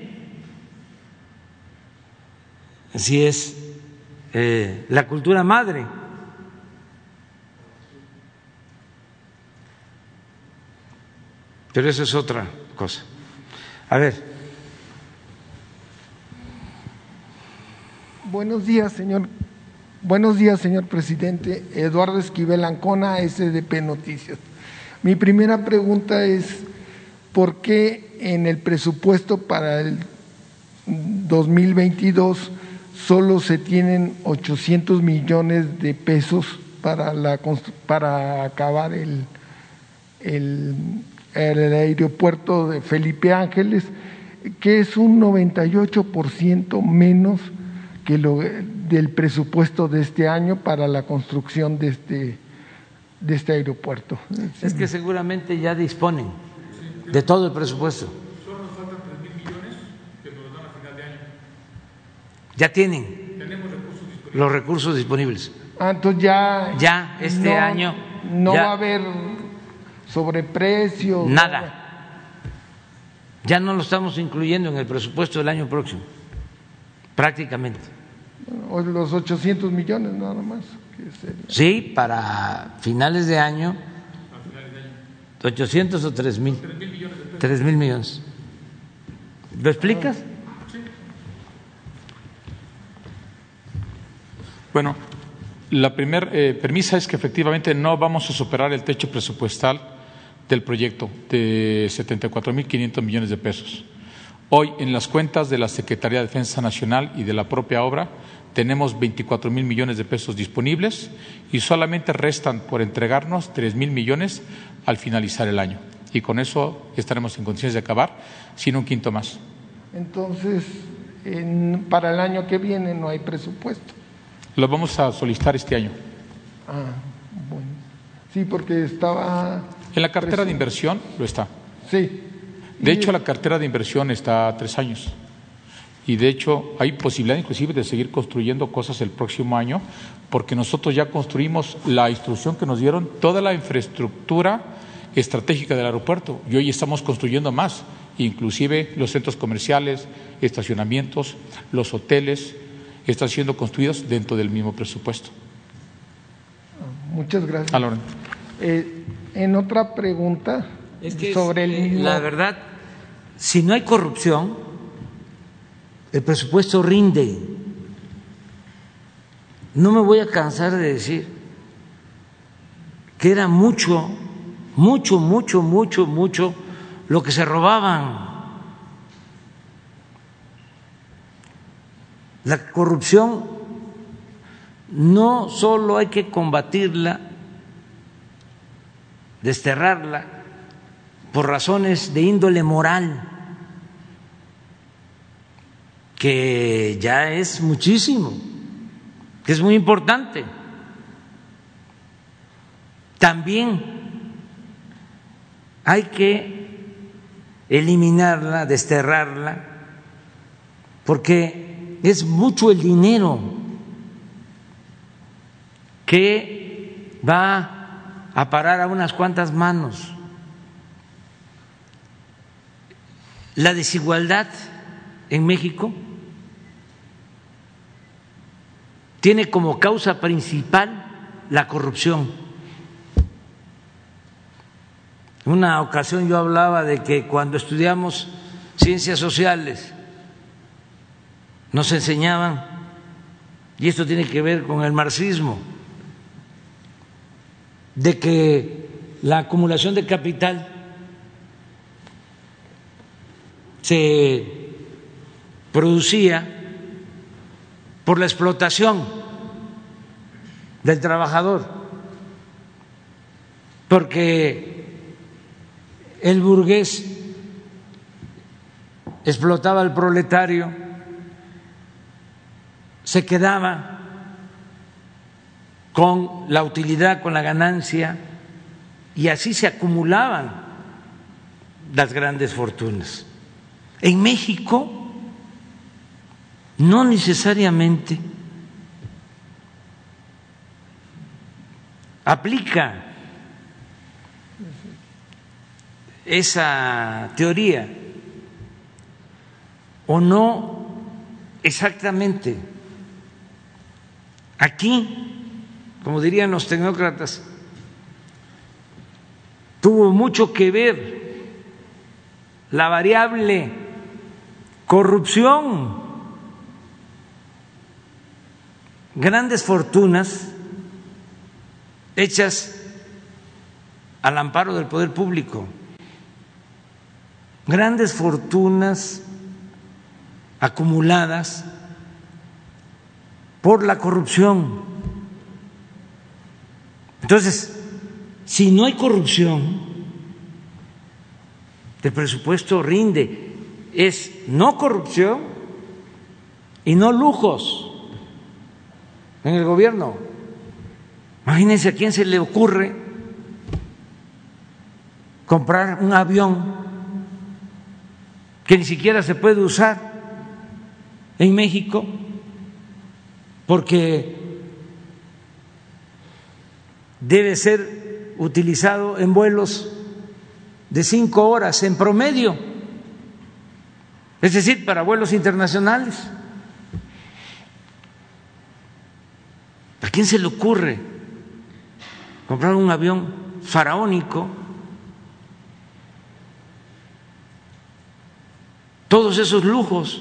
Así es eh, la cultura madre. Pero eso es otra cosa. A ver. Buenos días, señor Buenos días, señor presidente. Eduardo Esquivel Ancona, SDP Noticias. Mi primera pregunta es, ¿por qué en el presupuesto para el 2022 solo se tienen 800 millones de pesos para, la, para acabar el, el, el aeropuerto de Felipe Ángeles, que es un 98% menos que lo, del presupuesto de este año para la construcción de este, de este aeropuerto. Es que seguramente ya disponen de todo el presupuesto. Solo nos faltan 3 mil millones que nos dan a final de año. Ya tienen Tenemos recursos disponibles. los recursos disponibles. Ah, entonces ya. Ya este no- año. No ya va a haber sobreprecios. Nada. Ya no lo estamos incluyendo en el presupuesto del año próximo, prácticamente. O los 800 millones nada más. que sería. Sí, para finales de año, 800 o 3 mil. 3 mil millones. ¿Lo explicas? Bueno, la primera premisa es que efectivamente no vamos a superar el techo presupuestal del proyecto de 74.500 millones de pesos. Hoy, en las cuentas de la Secretaría de Defensa Nacional y de la propia obra, tenemos 24 mil millones de pesos disponibles y solamente restan por entregarnos 3 mil millones al finalizar el año. Y con eso estaremos en condiciones de acabar sin un quinto más. Entonces, en- para el año que viene no hay presupuesto. Lo vamos a solicitar este año. Ah, bueno. Sí, porque estaba. En la cartera de inversión lo está. Sí. De hecho, la cartera de inversión está a tres años. Y de hecho, hay posibilidad inclusive de seguir construyendo cosas el próximo año, porque nosotros ya construimos la instrucción que nos dieron, toda la infraestructura estratégica del aeropuerto. Y hoy estamos construyendo más, inclusive los centros comerciales, estacionamientos, los hoteles, están siendo construidos dentro del mismo presupuesto. Muchas gracias. A la orden. Eh, en otra pregunta Es que sobre el eh, mismo. la verdad, si no hay corrupción, el presupuesto rinde. No me voy a cansar de decir que era mucho, mucho, mucho, mucho, mucho lo que se robaban. La corrupción no solo hay que combatirla, desterrarla por razones de índole moral, que ya es muchísimo, que es muy importante. También hay que eliminarla, desterrarla, porque es mucho el dinero que va a parar a unas cuantas manos. La desigualdad en México tiene como causa principal la corrupción. En una ocasión yo hablaba de que cuando estudiamos ciencias sociales nos enseñaban, y esto tiene que ver con el marxismo, de que la acumulación de capital se producía por la explotación del trabajador, porque el burgués explotaba al proletario, se quedaba con la utilidad, con la ganancia, y así se acumulaban las grandes fortunas. En México no necesariamente aplica esa teoría o no exactamente. Aquí, como dirían los tecnócratas, tuvo mucho que ver la variable corrupción. Grandes fortunas hechas al amparo del poder público, grandes fortunas acumuladas por la corrupción. Entonces, si no hay corrupción, el presupuesto rinde. Es no corrupción y no lujos en el gobierno. Imagínense a quién se le ocurre comprar un avión que ni siquiera se puede usar en México porque debe ser utilizado en vuelos de cinco horas en promedio, es decir, para vuelos internacionales. ¿A quién se le ocurre comprar un avión faraónico? Todos esos lujos.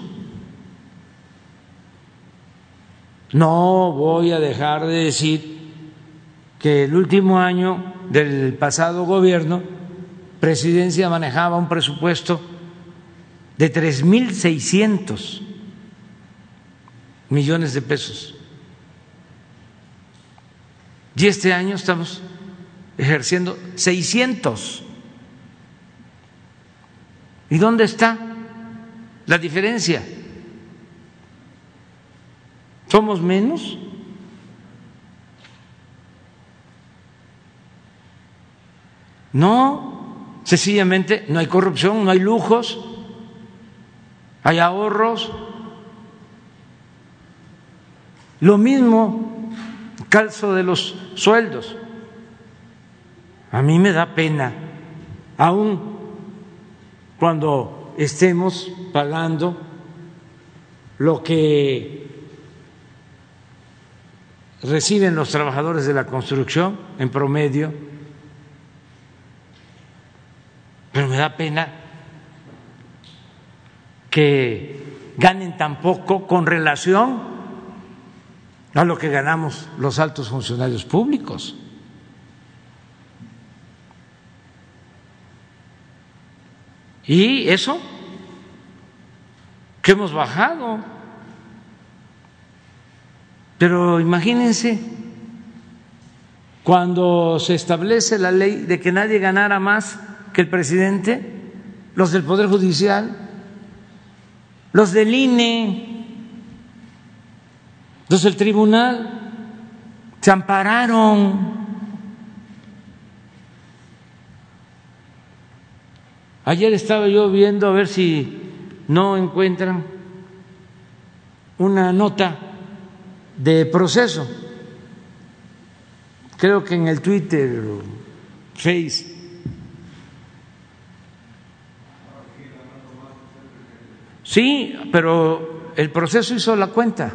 No voy a dejar de decir que el último año del pasado gobierno, presidencia manejaba un presupuesto de 3.600 millones de pesos. Y este año estamos ejerciendo 600. ¿Y dónde está la diferencia? ¿Somos menos? No, sencillamente no hay corrupción, no hay lujos, hay ahorros. Lo mismo, calzo de los sueldos. A mí me da pena, aun cuando estemos pagando lo que reciben los trabajadores de la construcción en promedio, pero me da pena que ganen tan poco con relación a lo que ganamos los altos funcionarios públicos. Y eso que hemos bajado pero imagínense, cuando se establece la ley de que nadie ganara más que el presidente, los del Poder Judicial, los del INE, los del tribunal, se ampararon. Ayer estaba yo viendo a ver si no encuentran una nota de proceso. Creo que en el Twitter o Face. Sí, pero el proceso hizo la cuenta,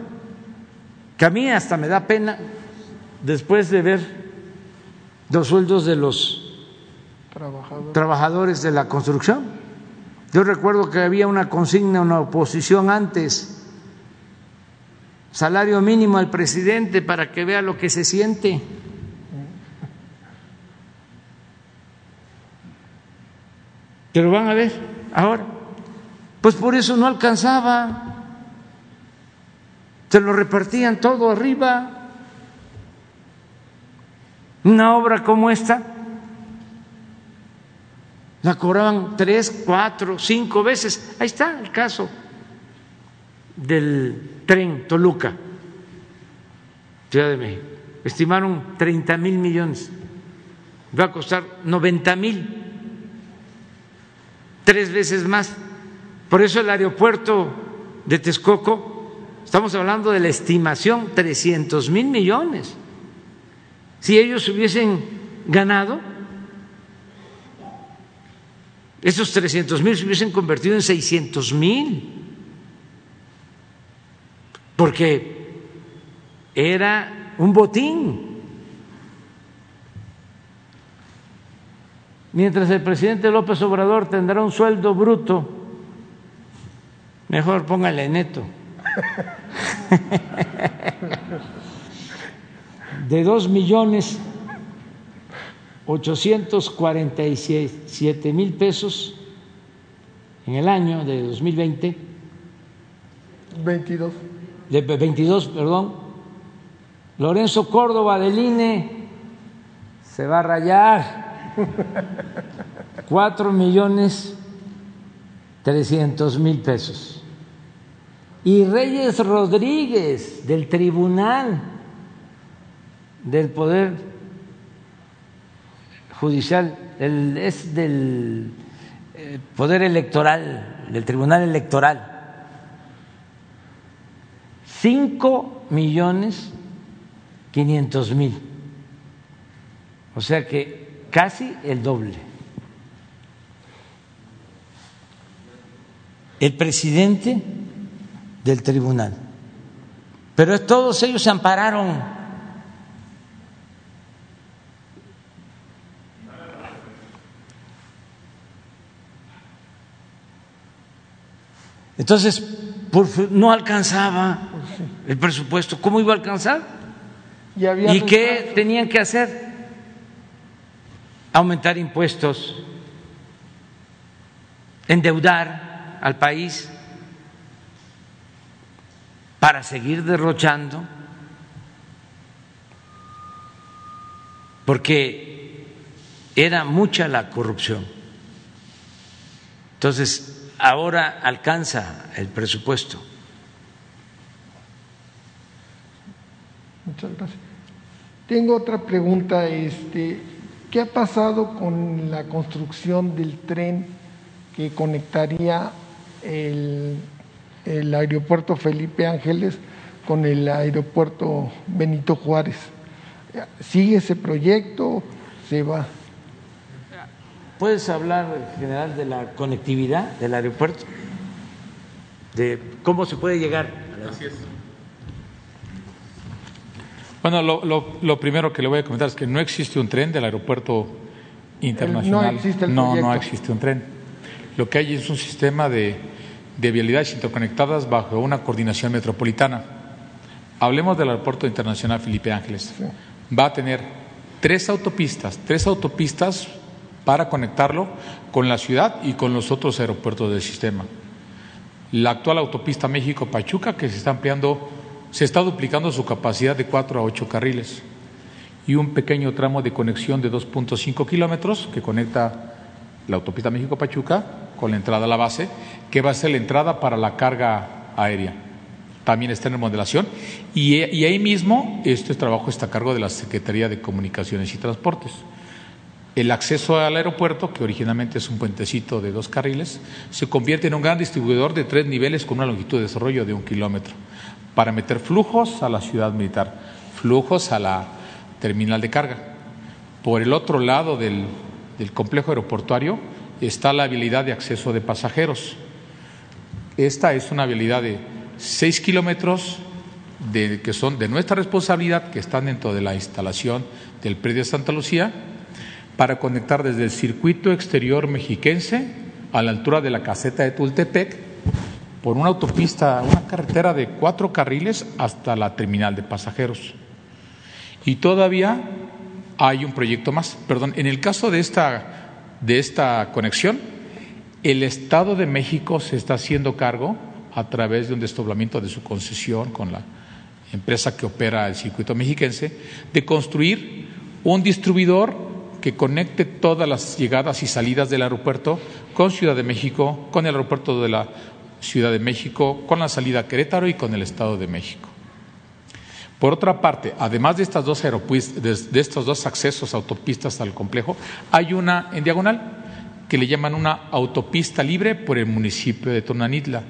que a mí hasta me da pena después de ver los sueldos de los trabajadores de la construcción. Yo recuerdo que había una consigna, una oposición antes salario mínimo al presidente para que vea lo que se siente. Pero van a ver ahora. Pues por eso no alcanzaba. Se lo repartían todo arriba. Una obra como esta la cobraban tres, cuatro, cinco veces. Ahí está el caso del tren Toluca, Ciudad de México. Estimaron 30 mil millones. Va a costar 90 mil, tres veces más. Por eso el aeropuerto de Texcoco, estamos hablando de la estimación, 300 mil millones. Si ellos hubiesen ganado, esos 300 mil se hubiesen convertido en 600 mil porque era un botín. Mientras el presidente López Obrador tendrá un sueldo bruto, mejor póngale neto. de dos millones ochocientos cuarenta y siete mil pesos en el año de 2020. 22. De 22, perdón. Lorenzo Córdoba del INE se va a rayar cuatro millones trescientos mil pesos. Y Reyes Rodríguez del Tribunal del Poder Judicial, es del eh, Poder Electoral, del Tribunal Electoral. Cinco millones quinientos mil. O sea que casi el doble. El presidente del tribunal. Pero todos ellos se ampararon. Entonces, no alcanzaba el presupuesto. ¿Cómo iba a alcanzar? ¿Y qué tenían que hacer? Aumentar impuestos, endeudar al país para seguir derrochando, porque era mucha la corrupción. Entonces, ahora alcanza el presupuesto. Muchas gracias. Tengo otra pregunta, este, ¿qué ha pasado con la construcción del tren que conectaría el el aeropuerto Felipe Ángeles con el aeropuerto Benito Juárez. ¿Sigue ese proyecto? ¿Se va? ¿Puedes hablar, general, de la conectividad del aeropuerto? ¿De cómo se puede llegar? Así es. Bueno, lo, primero que le voy a comentar es que no existe un tren del aeropuerto internacional. No existe el No, no existe un tren. Lo que hay es un sistema de de vialidades interconectadas bajo una coordinación metropolitana. Hablemos del Aeropuerto Internacional Felipe Ángeles. Va a tener tres autopistas, tres autopistas para conectarlo con la ciudad y con los otros aeropuertos del sistema. La actual autopista México-Pachuca, que se está ampliando, se está duplicando su capacidad de cuatro a ocho carriles. Y un pequeño tramo de conexión de 2.5 kilómetros que conecta la autopista México-Pachuca con la entrada a la base, que va a ser la entrada para la carga aérea. También está en remodelación. Y, ahí mismo este trabajo está a cargo de la Secretaría de Comunicaciones y Transportes. El acceso al aeropuerto, que originalmente es un puentecito de dos carriles, se convierte en un gran distribuidor de tres niveles con una longitud de desarrollo de un kilómetro, para meter flujos a la ciudad militar, flujos a la terminal de carga. Por el otro lado del complejo aeroportuario está la habilidad de acceso de pasajeros. Esta es una habilidad de seis kilómetros de, que son de nuestra responsabilidad, que están dentro de la instalación del predio de Santa Lucía, para conectar desde el circuito exterior mexiquense a la altura de la caseta de Tultepec por una autopista, una carretera de cuatro carriles hasta la terminal de pasajeros. Y todavía hay un proyecto más. Perdón, en el caso de esta de esta conexión, el Estado de México se está haciendo cargo a través de un desdoblamiento de su concesión con la empresa que opera el circuito mexiquense, de construir un distribuidor que conecte todas las llegadas y salidas del aeropuerto con Ciudad de México, con el aeropuerto de la Ciudad de México, con la salida a Querétaro y con el Estado de México. Por otra parte, además de, estas dos de estos dos accesos autopistas al complejo, hay una en diagonal que le llaman una autopista libre por el municipio de Tonanitla,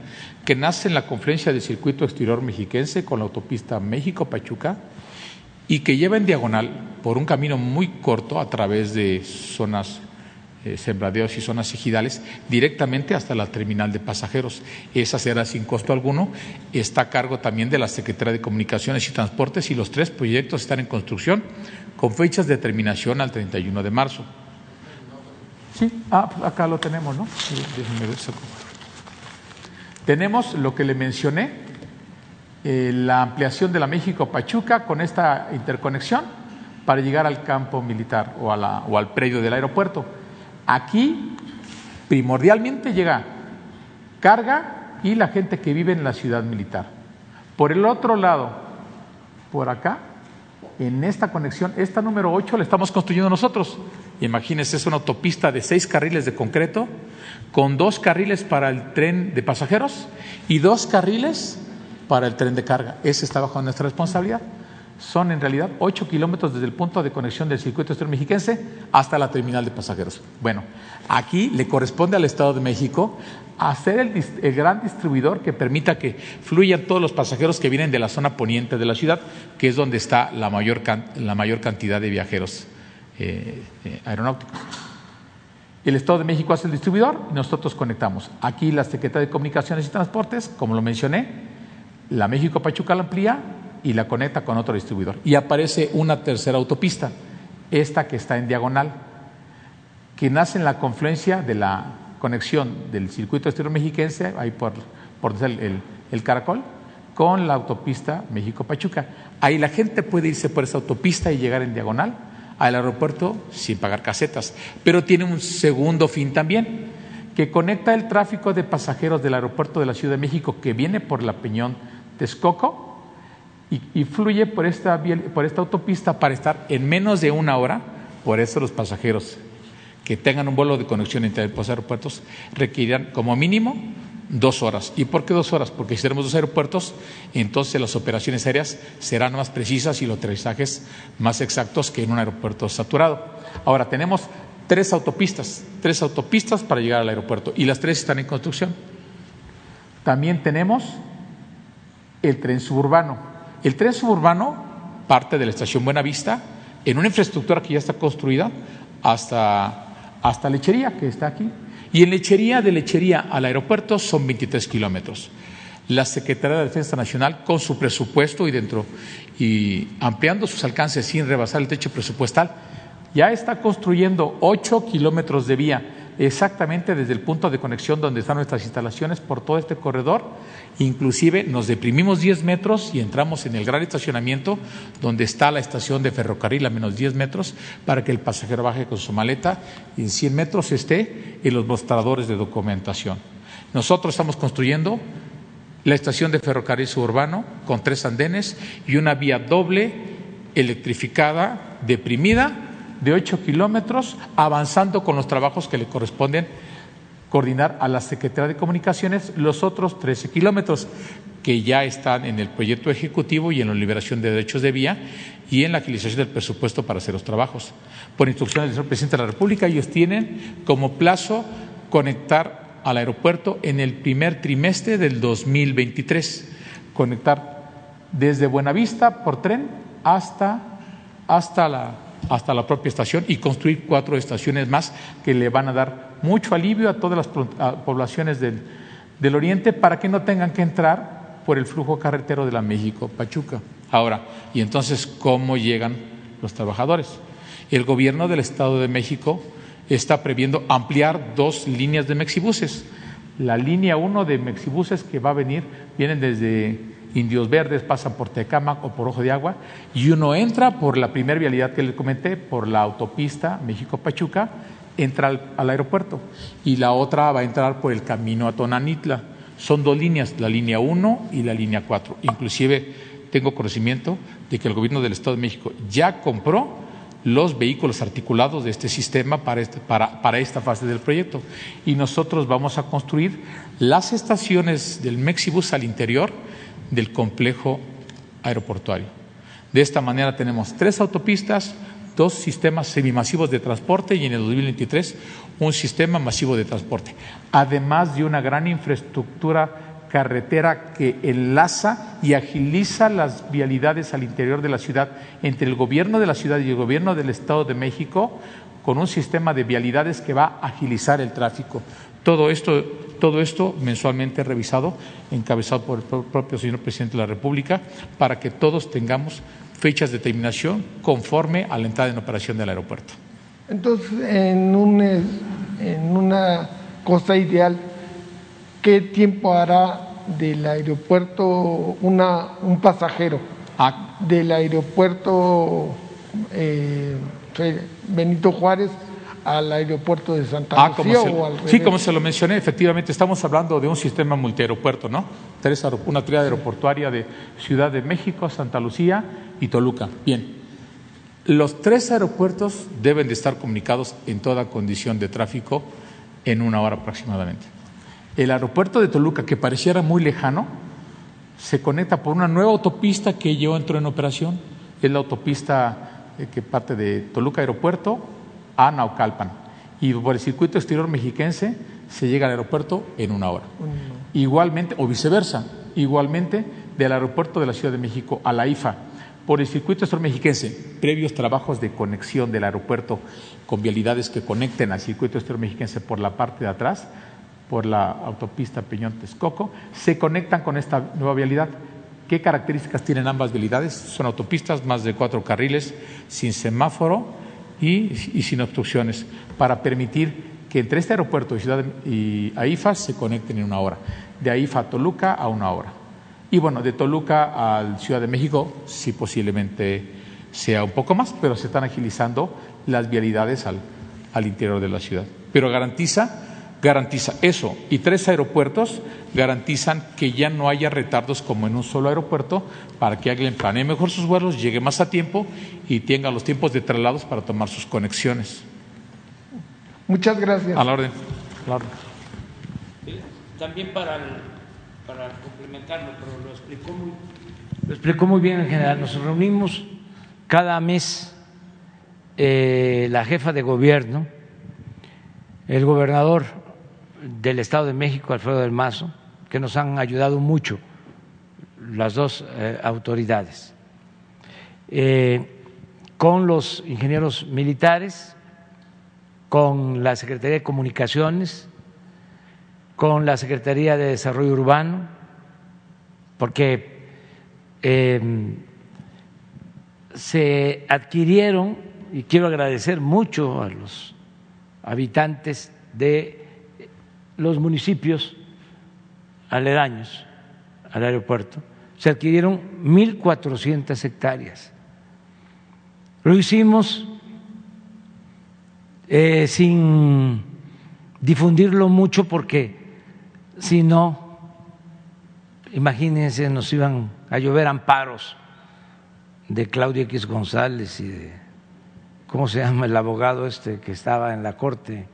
que nace en la confluencia del circuito exterior mexiquense con la autopista México-Pachuca y que lleva en diagonal por un camino muy corto a través de zonas eh, sembradeos y zonas ejidales directamente hasta la terminal de pasajeros. Esa será sin costo alguno. Está a cargo también de la Secretaría de Comunicaciones y Transportes y los tres proyectos están en construcción con fechas de terminación al 31 de marzo. Sí, ah, acá lo tenemos, ¿no? Tenemos lo que le mencioné, eh, la ampliación de la México-Pachuca con esta interconexión para llegar al campo militar o, o al predio del aeropuerto. Aquí primordialmente llega carga y la gente que vive en la ciudad militar. Por el otro lado, por acá, en esta conexión, esta número 8 la estamos construyendo nosotros. Imagínense, es una autopista de seis carriles de concreto, con dos carriles para el tren de pasajeros y dos carriles para el tren de carga. Ese está bajo nuestra responsabilidad. Son en realidad ocho kilómetros desde el punto de conexión del circuito exterior mexiquense hasta la terminal de pasajeros. Bueno, aquí le corresponde al Estado de México hacer el, gran distribuidor que permita que fluyan todos los pasajeros que vienen de la zona poniente de la ciudad, que es donde está la mayor, cantidad de viajeros eh, eh, aeronáuticos. El Estado de México hace el distribuidor y nosotros conectamos. Aquí la Secretaría de Comunicaciones y Transportes, como lo mencioné, la México Pachuca la amplía y la conecta con otro distribuidor. Y aparece una tercera autopista, esta que está en diagonal, que nace en la confluencia de la conexión del circuito exterior mexiquense, ahí por, por el, el caracol, con la autopista México-Pachuca. Ahí la gente puede irse por esa autopista y llegar en diagonal al aeropuerto sin pagar casetas. Pero tiene un segundo fin también, que conecta el tráfico de pasajeros del aeropuerto de la Ciudad de México que viene por la Peñón Texcoco y, fluye por esta, por esta autopista para estar en menos de una hora. Por eso los pasajeros que tengan un vuelo de conexión entre los aeropuertos requerirán como mínimo dos horas. ¿Y por qué dos horas? Porque si tenemos dos aeropuertos, entonces las operaciones aéreas serán más precisas y los aterrizajes más exactos que en un aeropuerto saturado. Ahora, tenemos tres autopistas, tres autopistas para llegar al aeropuerto y las tres están en construcción. También tenemos el tren suburbano. El tren suburbano parte de la estación Buenavista en una infraestructura que ya está construida hasta, hasta Lechería, que está aquí. Y en lechería, de lechería al aeropuerto son 23 kilómetros. La Secretaría de Defensa Nacional, con su presupuesto y dentro y ampliando sus alcances sin rebasar el techo presupuestal, ya está construyendo 8 kilómetros de vía exactamente desde el punto de conexión donde están nuestras instalaciones por todo este corredor. Inclusive nos deprimimos 10 metros y entramos en el gran estacionamiento donde está la estación de ferrocarril a menos 10 metros para que el pasajero baje con su maleta y en 100 metros esté en los mostradores de documentación. Nosotros estamos construyendo la estación de ferrocarril suburbano con tres andenes y una vía doble electrificada, deprimida de 8 kilómetros, avanzando con los trabajos que le corresponden coordinar a la Secretaría de Comunicaciones los otros 13 kilómetros que ya están en el proyecto ejecutivo y en la liberación de derechos de vía y en la agilización del presupuesto para hacer los trabajos. Por instrucciones del señor presidente de la República, ellos tienen como plazo conectar al aeropuerto en el primer trimestre del 2023, conectar desde Buenavista por tren hasta, hasta la hasta la propia estación y construir cuatro estaciones más que le van a dar mucho alivio a todas las poblaciones del, del oriente para que no tengan que entrar por el flujo carretero de la México-Pachuca. Ahora, ¿y entonces cómo llegan los trabajadores? El gobierno del Estado de México está previendo ampliar dos líneas de mexibuses. La línea uno de mexibuses que va a venir, vienen desde Indios Verdes, pasan por Tecámac o por Ojo de Agua, y uno entra por la primera vialidad que les comenté, por la autopista México-Pachuca, entra al, aeropuerto, y la otra va a entrar por el camino a Tonanitla. Son dos líneas, la línea 1 y la línea 4. Inclusive tengo conocimiento de que el gobierno del Estado de México ya compró los vehículos articulados de este sistema para, este, esta fase del proyecto. Y nosotros vamos a construir las estaciones del Mexibus al interior del complejo aeroportuario. De esta manera tenemos tres autopistas, dos sistemas semimasivos de transporte y en el 2023 un sistema masivo de transporte, además de una gran infraestructura carretera que enlaza y agiliza las vialidades al interior de la ciudad entre el gobierno de la ciudad y el gobierno del Estado de México con un sistema de vialidades que va a agilizar el tráfico. Todo esto, todo esto mensualmente revisado, encabezado por el propio señor presidente de la República, para que todos tengamos fechas de terminación conforme a la entrada en operación del aeropuerto. Entonces, en, un, en una cosa ideal, ¿qué tiempo hará del aeropuerto, una, un pasajero Ah. del aeropuerto eh, Benito Juárez al aeropuerto de Santa Ah, Lucía se- o al sí, como se lo mencioné, efectivamente estamos hablando de un sistema multiaeropuerto, ¿no? Tres una tríada aeroportuaria de Ciudad de México, Santa Lucía y Toluca. Bien, los tres aeropuertos deben de estar comunicados en toda condición de tráfico en una hora aproximadamente. El aeropuerto de Toluca, que pareciera muy lejano, se conecta por una nueva autopista que ya entró en operación. Es la autopista eh, que parte de Toluca Aeropuerto a Naucalpan. Y por el circuito exterior mexiquense se llega al aeropuerto en una hora. Igualmente, o viceversa, igualmente del aeropuerto de la Ciudad de México a la IFA. Por el circuito exterior mexiquense, previos trabajos de conexión del aeropuerto con vialidades que conecten al circuito exterior mexiquense por la parte de atrás, por la autopista Peñón Texcoco, se conectan con esta nueva vialidad. ¿Qué características tienen ambas vialidades? Son autopistas, más de cuatro carriles, sin semáforo y, sin obstrucciones, para permitir que entre este aeropuerto y, Ciudad y AIFA se conecten en una hora. De AIFA a Toluca a una hora. Y bueno, de Toluca a Ciudad de México, sí posiblemente sea un poco más, pero se están agilizando las vialidades al, al interior de la ciudad. Pero garantiza, garantiza eso. Y tres aeropuertos garantizan que ya no haya retardos como en un solo aeropuerto para que alguien planee mejor sus vuelos, llegue más a tiempo y tenga los tiempos de traslados para tomar sus conexiones. Muchas gracias. A la orden. A la orden. También para, para complementarlo, pero lo explicó muy, lo explicó muy bien en general. Nos reunimos cada mes eh, la jefa de gobierno, el gobernador del Estado de México, Alfredo del Mazo, que nos han ayudado mucho las dos eh, autoridades, eh, con los ingenieros militares, con la Secretaría de Comunicaciones, con la Secretaría de Desarrollo Urbano, porque eh, se adquirieron, y quiero agradecer mucho a los habitantes de los municipios aledaños al aeropuerto, se adquirieron 1.400 hectáreas. Lo hicimos eh, sin difundirlo mucho porque si no, imagínense, nos iban a llover amparos de Claudia X González y de, ¿cómo se llama el abogado este que estaba en la corte?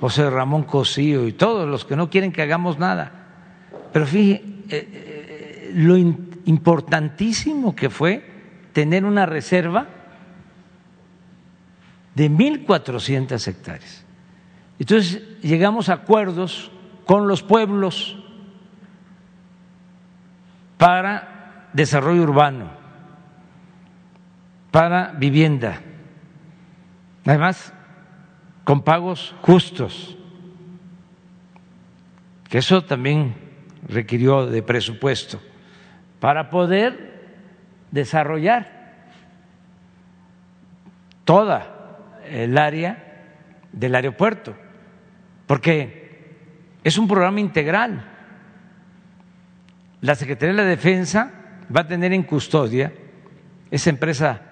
José Ramón Cosío y todos los que no quieren que hagamos nada. Pero fíjate, eh, eh, lo in- importantísimo que fue tener una reserva de 1.400 hectáreas. Entonces llegamos a acuerdos con los pueblos para desarrollo urbano, para vivienda, además con pagos justos, que eso también requirió de presupuesto, para poder desarrollar toda el área del aeropuerto, porque es un programa integral. La Secretaría de la Defensa va a tener en custodia esa empresa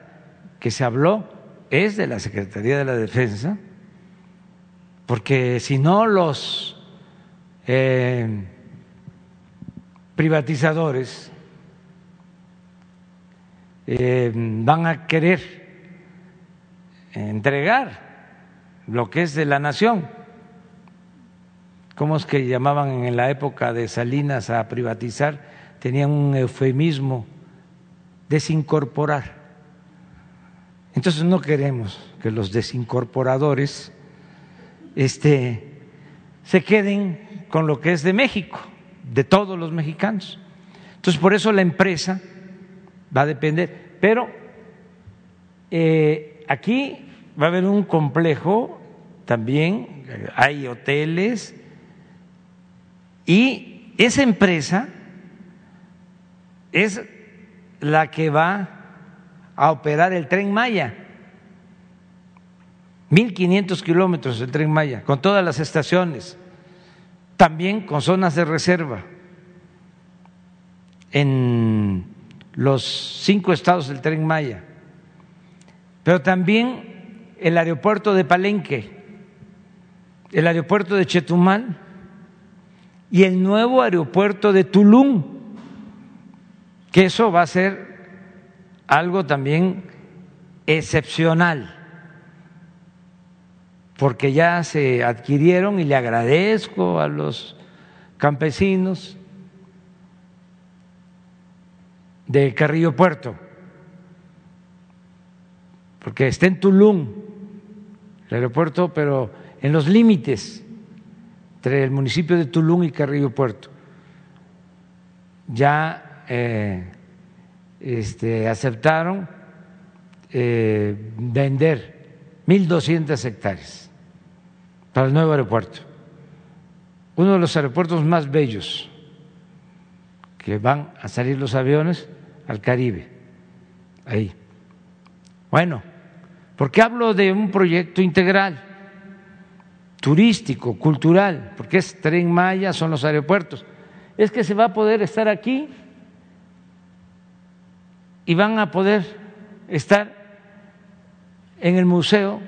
que se habló, es de la Secretaría de la Defensa, porque si no los eh, privatizadores eh, van a querer entregar lo que es de la nación. ¿Cómo es que llamaban en la época de Salinas a privatizar? Tenían un eufemismo, desincorporar. Entonces no queremos que los desincorporadores este, se queden con lo que es de México, de todos los mexicanos. Entonces por eso la empresa va a depender. Pero eh, aquí va a haber un complejo también, hay hoteles y esa empresa es la que va a operar el tren Maya. 1.500 kilómetros del tren Maya, con todas las estaciones, también con zonas de reserva. En los cinco estados del tren Maya, pero también el aeropuerto de Palenque, el aeropuerto de Chetumal y el nuevo aeropuerto de Tulum, que eso va a ser algo también excepcional, porque ya se adquirieron y le agradezco a los campesinos de Carrillo Puerto, porque está en Tulum el aeropuerto, pero en los límites entre el municipio de Tulum y Carrillo Puerto. Ya eh, este, aceptaron eh, vender 1.200 hectáreas para el nuevo aeropuerto, uno de los aeropuertos más bellos que van a salir los aviones al Caribe, ahí. Bueno, ¿por qué hablo de un proyecto integral? turístico, cultural, porque es tren Maya, son los aeropuertos. Es que se va a poder estar aquí y van a poder estar en el museo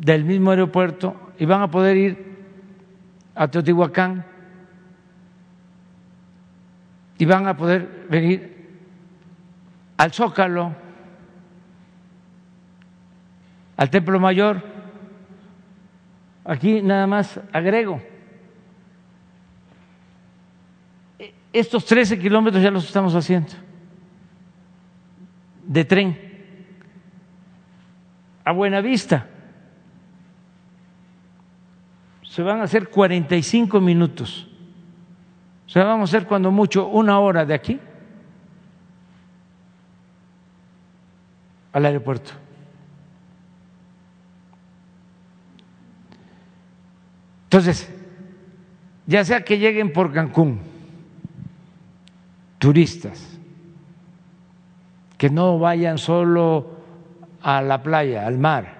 del mismo aeropuerto y van a poder ir a Teotihuacán y van a poder venir al Zócalo, al Templo Mayor Aquí nada más agrego. Estos 13 kilómetros ya los estamos haciendo de tren a Buenavista. Se van a hacer 45 minutos. O sea, vamos a hacer cuando mucho una hora de aquí al aeropuerto. Entonces, ya sea que lleguen por Cancún, turistas, que no vayan solo a la playa, al mar,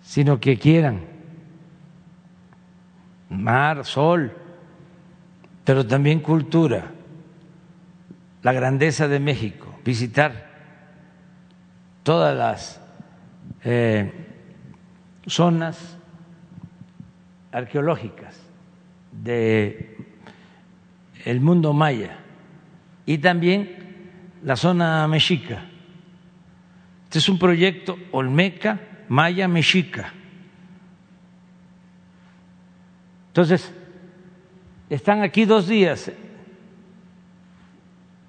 sino que quieran mar, sol, pero también cultura, la grandeza de México, visitar todas las eh, zonas arqueológicas de el mundo maya y también la zona mexica. Este es un proyecto Olmeca Maya Mexica. Entonces, están aquí dos días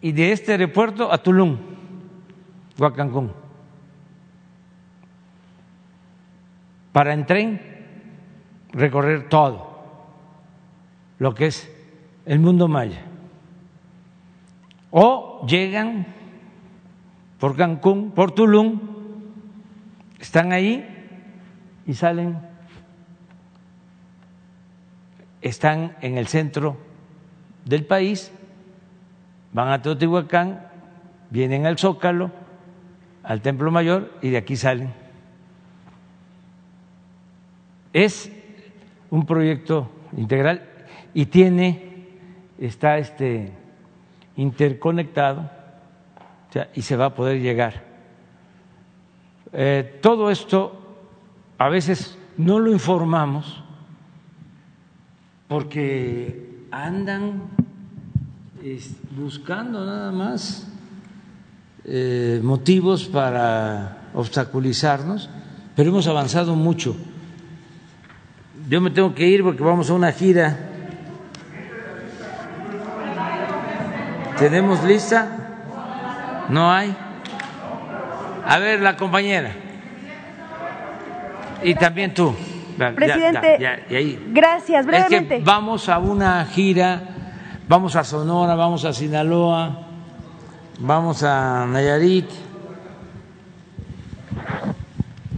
y de este aeropuerto a Tulum, Huacancún, para en tren recorrer todo lo que es el mundo maya. O llegan por Cancún, por Tulum, están ahí y salen, están en el centro del país, van a Teotihuacán, vienen al Zócalo, al Templo Mayor y de aquí salen. Es un proyecto integral y tiene, está este interconectado y se va a poder llegar. Eh, todo esto a veces no lo informamos porque andan buscando nada más eh, motivos para obstaculizarnos, pero hemos avanzado mucho yo me tengo que ir porque vamos a una gira. ¿Tenemos lista? ¿No hay? A ver, la compañera. Y también tú. Presidente, gracias, brevemente. vamos a una gira, vamos a Sonora, vamos a Sinaloa, vamos a Nayarit.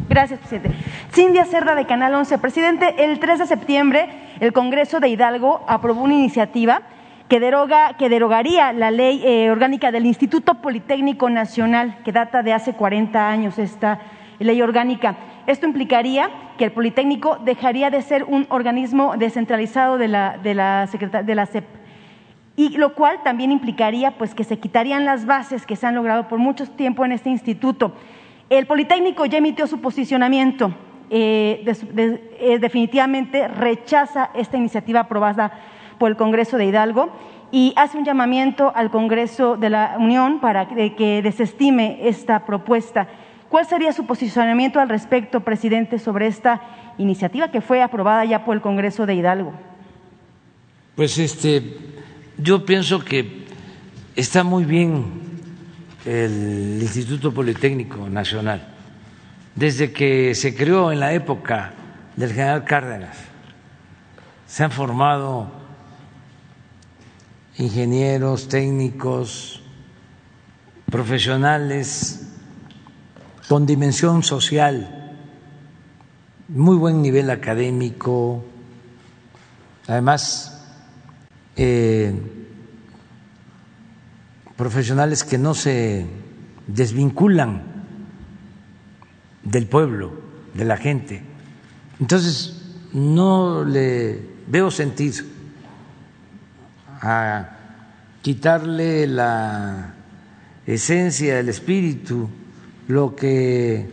Gracias, presidente. Cindia Cerda de Canal 11. Presidente, el 3 de septiembre el Congreso de Hidalgo aprobó una iniciativa que, deroga, que derogaría la ley eh, orgánica del Instituto Politécnico Nacional, que data de hace 40 años esta ley orgánica. Esto implicaría que el Politécnico dejaría de ser un organismo descentralizado de la, de la, de la CEP y lo cual también implicaría pues que se quitarían las bases que se han logrado por mucho tiempo en este instituto. El Politécnico ya emitió su posicionamiento, eh, eh, definitivamente rechaza esta iniciativa aprobada por el Congreso de Hidalgo y hace un llamamiento al Congreso de la Unión para que desestime esta propuesta. ¿Cuál sería su posicionamiento al respecto, presidente, sobre esta iniciativa que fue aprobada ya por el Congreso de Hidalgo? Pues este, yo pienso que está muy bien el Instituto Politécnico Nacional, desde que se creó en la época del general Cárdenas. Se han formado ingenieros, técnicos, profesionales con dimensión social, muy buen nivel académico, además eh, profesionales que no se desvinculan del pueblo, de la gente. Entonces, no le veo sentido a quitarle la esencia, el espíritu, lo que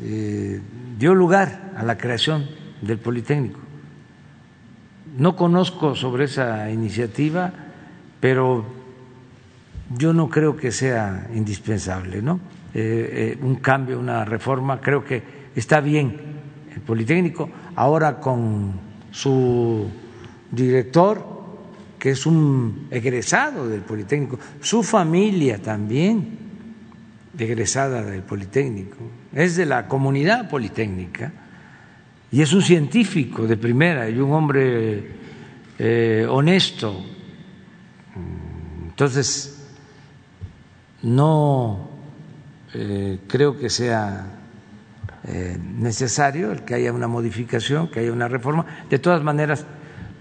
eh, dio lugar a la creación del Politécnico. No conozco sobre esa iniciativa, pero yo no creo que sea indispensable, ¿no? Eh, eh, un cambio, una reforma, creo que está bien el Politécnico, ahora con su director, que es un egresado del Politécnico, su familia también egresada del Politécnico, es de la comunidad politécnica y es un científico de primera y un hombre eh, honesto. Entonces, no eh, creo que sea eh, necesario el que haya una modificación, que haya una reforma. De todas maneras,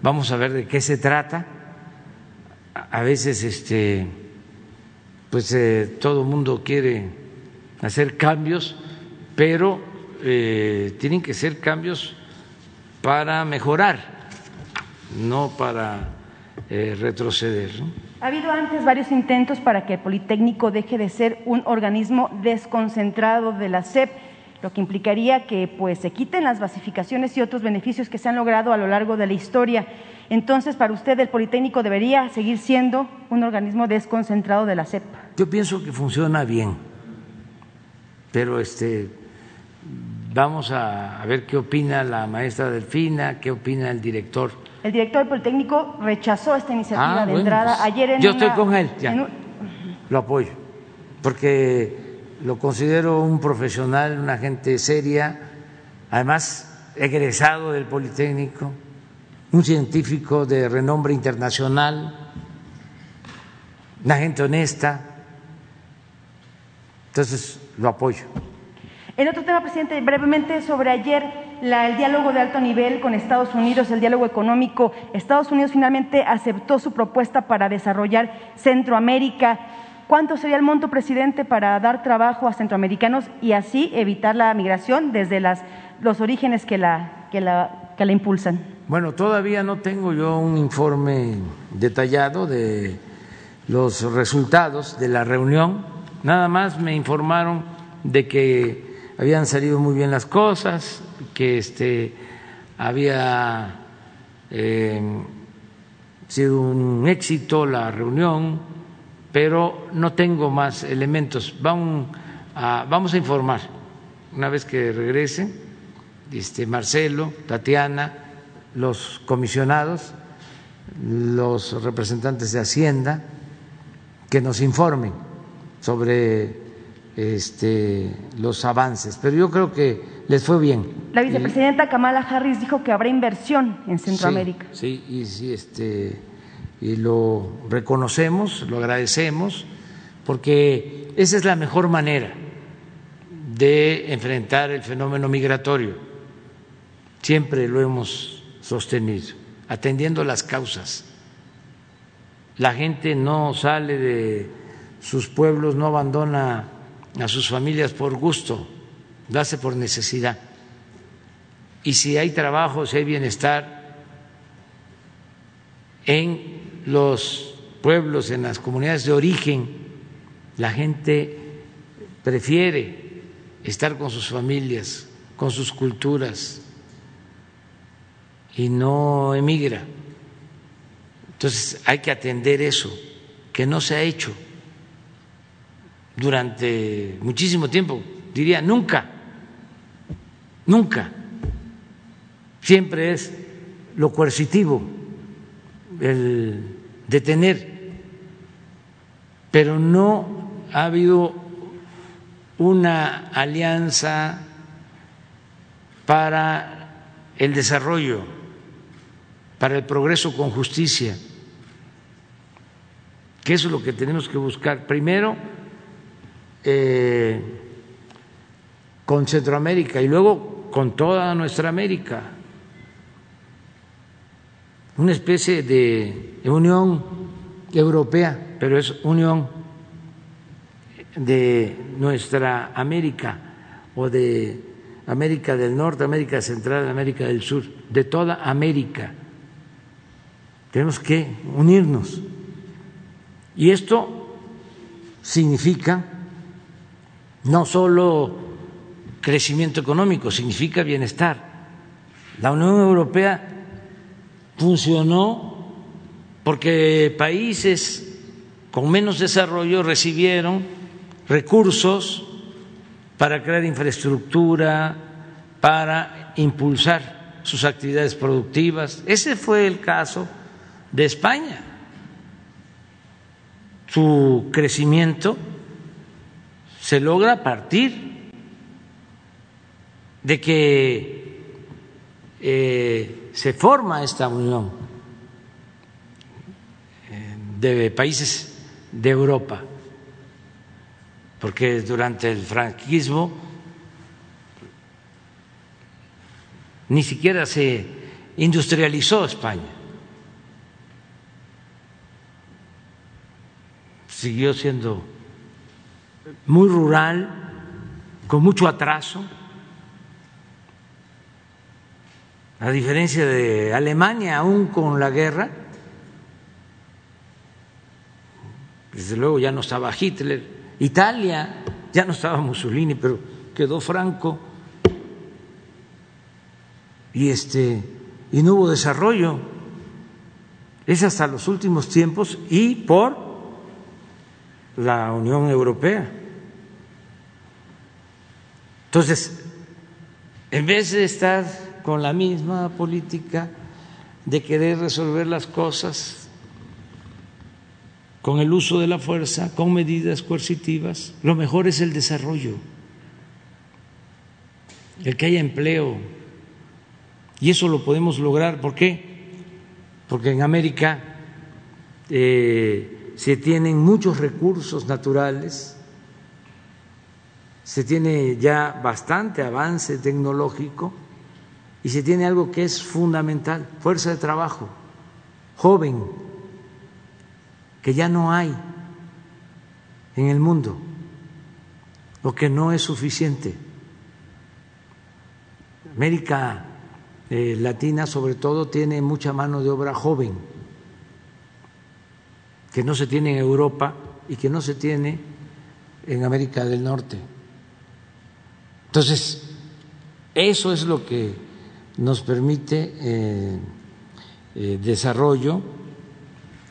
vamos a ver de qué se trata. A veces, este, pues todo el mundo quiere hacer cambios, pero eh, tienen que ser cambios para mejorar, no para eh, retroceder. Ha habido antes varios intentos para que el Politécnico deje de ser un organismo desconcentrado de la SEP, lo que implicaría que pues, se quiten las basificaciones y otros beneficios que se han logrado a lo largo de la historia. Entonces, para usted, el Politécnico debería seguir siendo un organismo desconcentrado de la SEP. Yo pienso que funciona bien, pero este Vamos a, ver qué opina la maestra Delfina, qué opina el director. El director Politécnico rechazó esta iniciativa ah, de entrada pues, ayer en Yo estoy con él, ya. Lo apoyo, porque lo considero un profesional, una gente seria, además egresado del Politécnico, un científico de renombre internacional, una gente honesta. Entonces, lo apoyo. En otro tema, presidente, brevemente sobre ayer el diálogo de alto nivel con Estados Unidos, el diálogo económico. Estados Unidos finalmente aceptó su propuesta para desarrollar Centroamérica. ¿Cuánto sería el monto, presidente, para dar trabajo a centroamericanos y así evitar la migración desde las, los orígenes que la, que, la, que la impulsan? Bueno, todavía no tengo yo un informe detallado de los resultados de la reunión. Nada más me informaron de que habían salido muy bien las cosas, que este, había eh, sido un éxito la reunión, pero no tengo más elementos. Vamos a, vamos a informar una vez que regresen este, Marcelo, Tatiana, los comisionados, los representantes de Hacienda, que nos informen sobre este, los avances, pero yo creo que les fue bien. La vicepresidenta Kamala Harris dijo que habrá inversión en Centroamérica. Sí, y sí, este, y lo reconocemos, lo agradecemos, porque esa es la mejor manera de enfrentar el fenómeno migratorio. Siempre lo hemos sostenido, atendiendo las causas. La gente no sale de sus pueblos, no abandona a sus familias por gusto, lo hace por necesidad. Y si hay trabajo, si hay bienestar en los pueblos, en las comunidades de origen, la gente prefiere estar con sus familias, con sus culturas y no emigra. Entonces hay que atender eso, que no se ha hecho durante muchísimo tiempo, diría nunca, nunca. Siempre es lo coercitivo, el detener, pero no ha habido una alianza para el desarrollo, para el progreso con justicia, que eso es lo que tenemos que buscar. Primero, eh, con Centroamérica y luego con toda nuestra América. Una especie de unión europea, pero es unión de nuestra América o de América del Norte, América Central, América del Sur, de toda América. Tenemos que unirnos. Y esto significa no solo crecimiento económico, significa bienestar. La Unión Europea funcionó porque países con menos desarrollo recibieron recursos para crear infraestructura, para impulsar sus actividades productivas. Ese fue el caso de España. Su crecimiento se logra a partir de que eh, se forma esta unión de países de Europa, porque durante el franquismo ni siquiera se industrializó España. Siguió siendo muy rural, con mucho atraso, a diferencia de Alemania, aún con la guerra, desde luego ya no estaba Hitler, Italia ya no estaba Mussolini, pero quedó Franco y este y no hubo desarrollo. Es hasta los últimos tiempos y por la Unión Europea. Entonces, en vez de estar con la misma política de querer resolver las cosas con el uso de la fuerza, con medidas coercitivas, lo mejor es el desarrollo, el que haya empleo. Y eso lo podemos lograr. ¿Por qué? Porque en América eh, se tienen muchos recursos naturales se tiene ya bastante avance tecnológico y se tiene algo que es fundamental, fuerza de trabajo, joven, que ya no hay en el mundo o que no es suficiente. América eh, Latina sobre todo tiene mucha mano de obra joven, que no se tiene en Europa y que no se tiene en América del Norte. Entonces, eso es lo que nos permite eh, eh, desarrollo.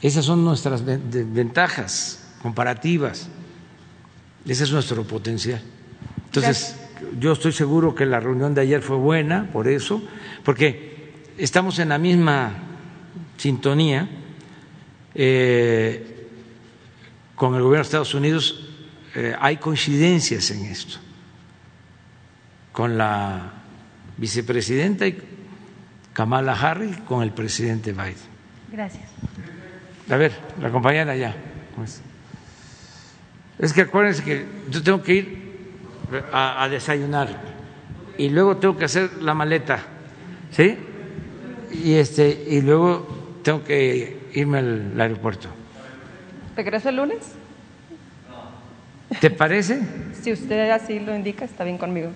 Esas son nuestras ventajas comparativas. Ese es nuestro potencial. Entonces, yo estoy seguro que la reunión de ayer fue buena por eso, porque estamos en la misma sintonía eh, con el gobierno de Estados Unidos. hay coincidencias en esto con la vicepresidenta y Kamala Harris con el presidente Biden. Gracias. A ver, la compañera ya. Pues. Es que acuérdense que yo tengo que ir a, a, desayunar y luego tengo que hacer la maleta, ¿sí? Y este y luego tengo que irme al, al aeropuerto. ¿Regresa el lunes? ¿Te parece? Si usted así lo indica, está bien conmigo.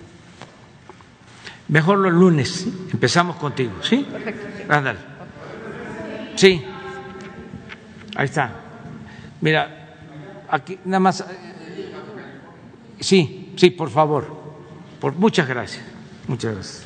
Mejor los lunes, empezamos contigo, ¿sí? Perfecto. Ándale. Sí. Ahí está. Mira, aquí nada más. eh, Sí, sí, por favor. Por, muchas gracias. Muchas gracias.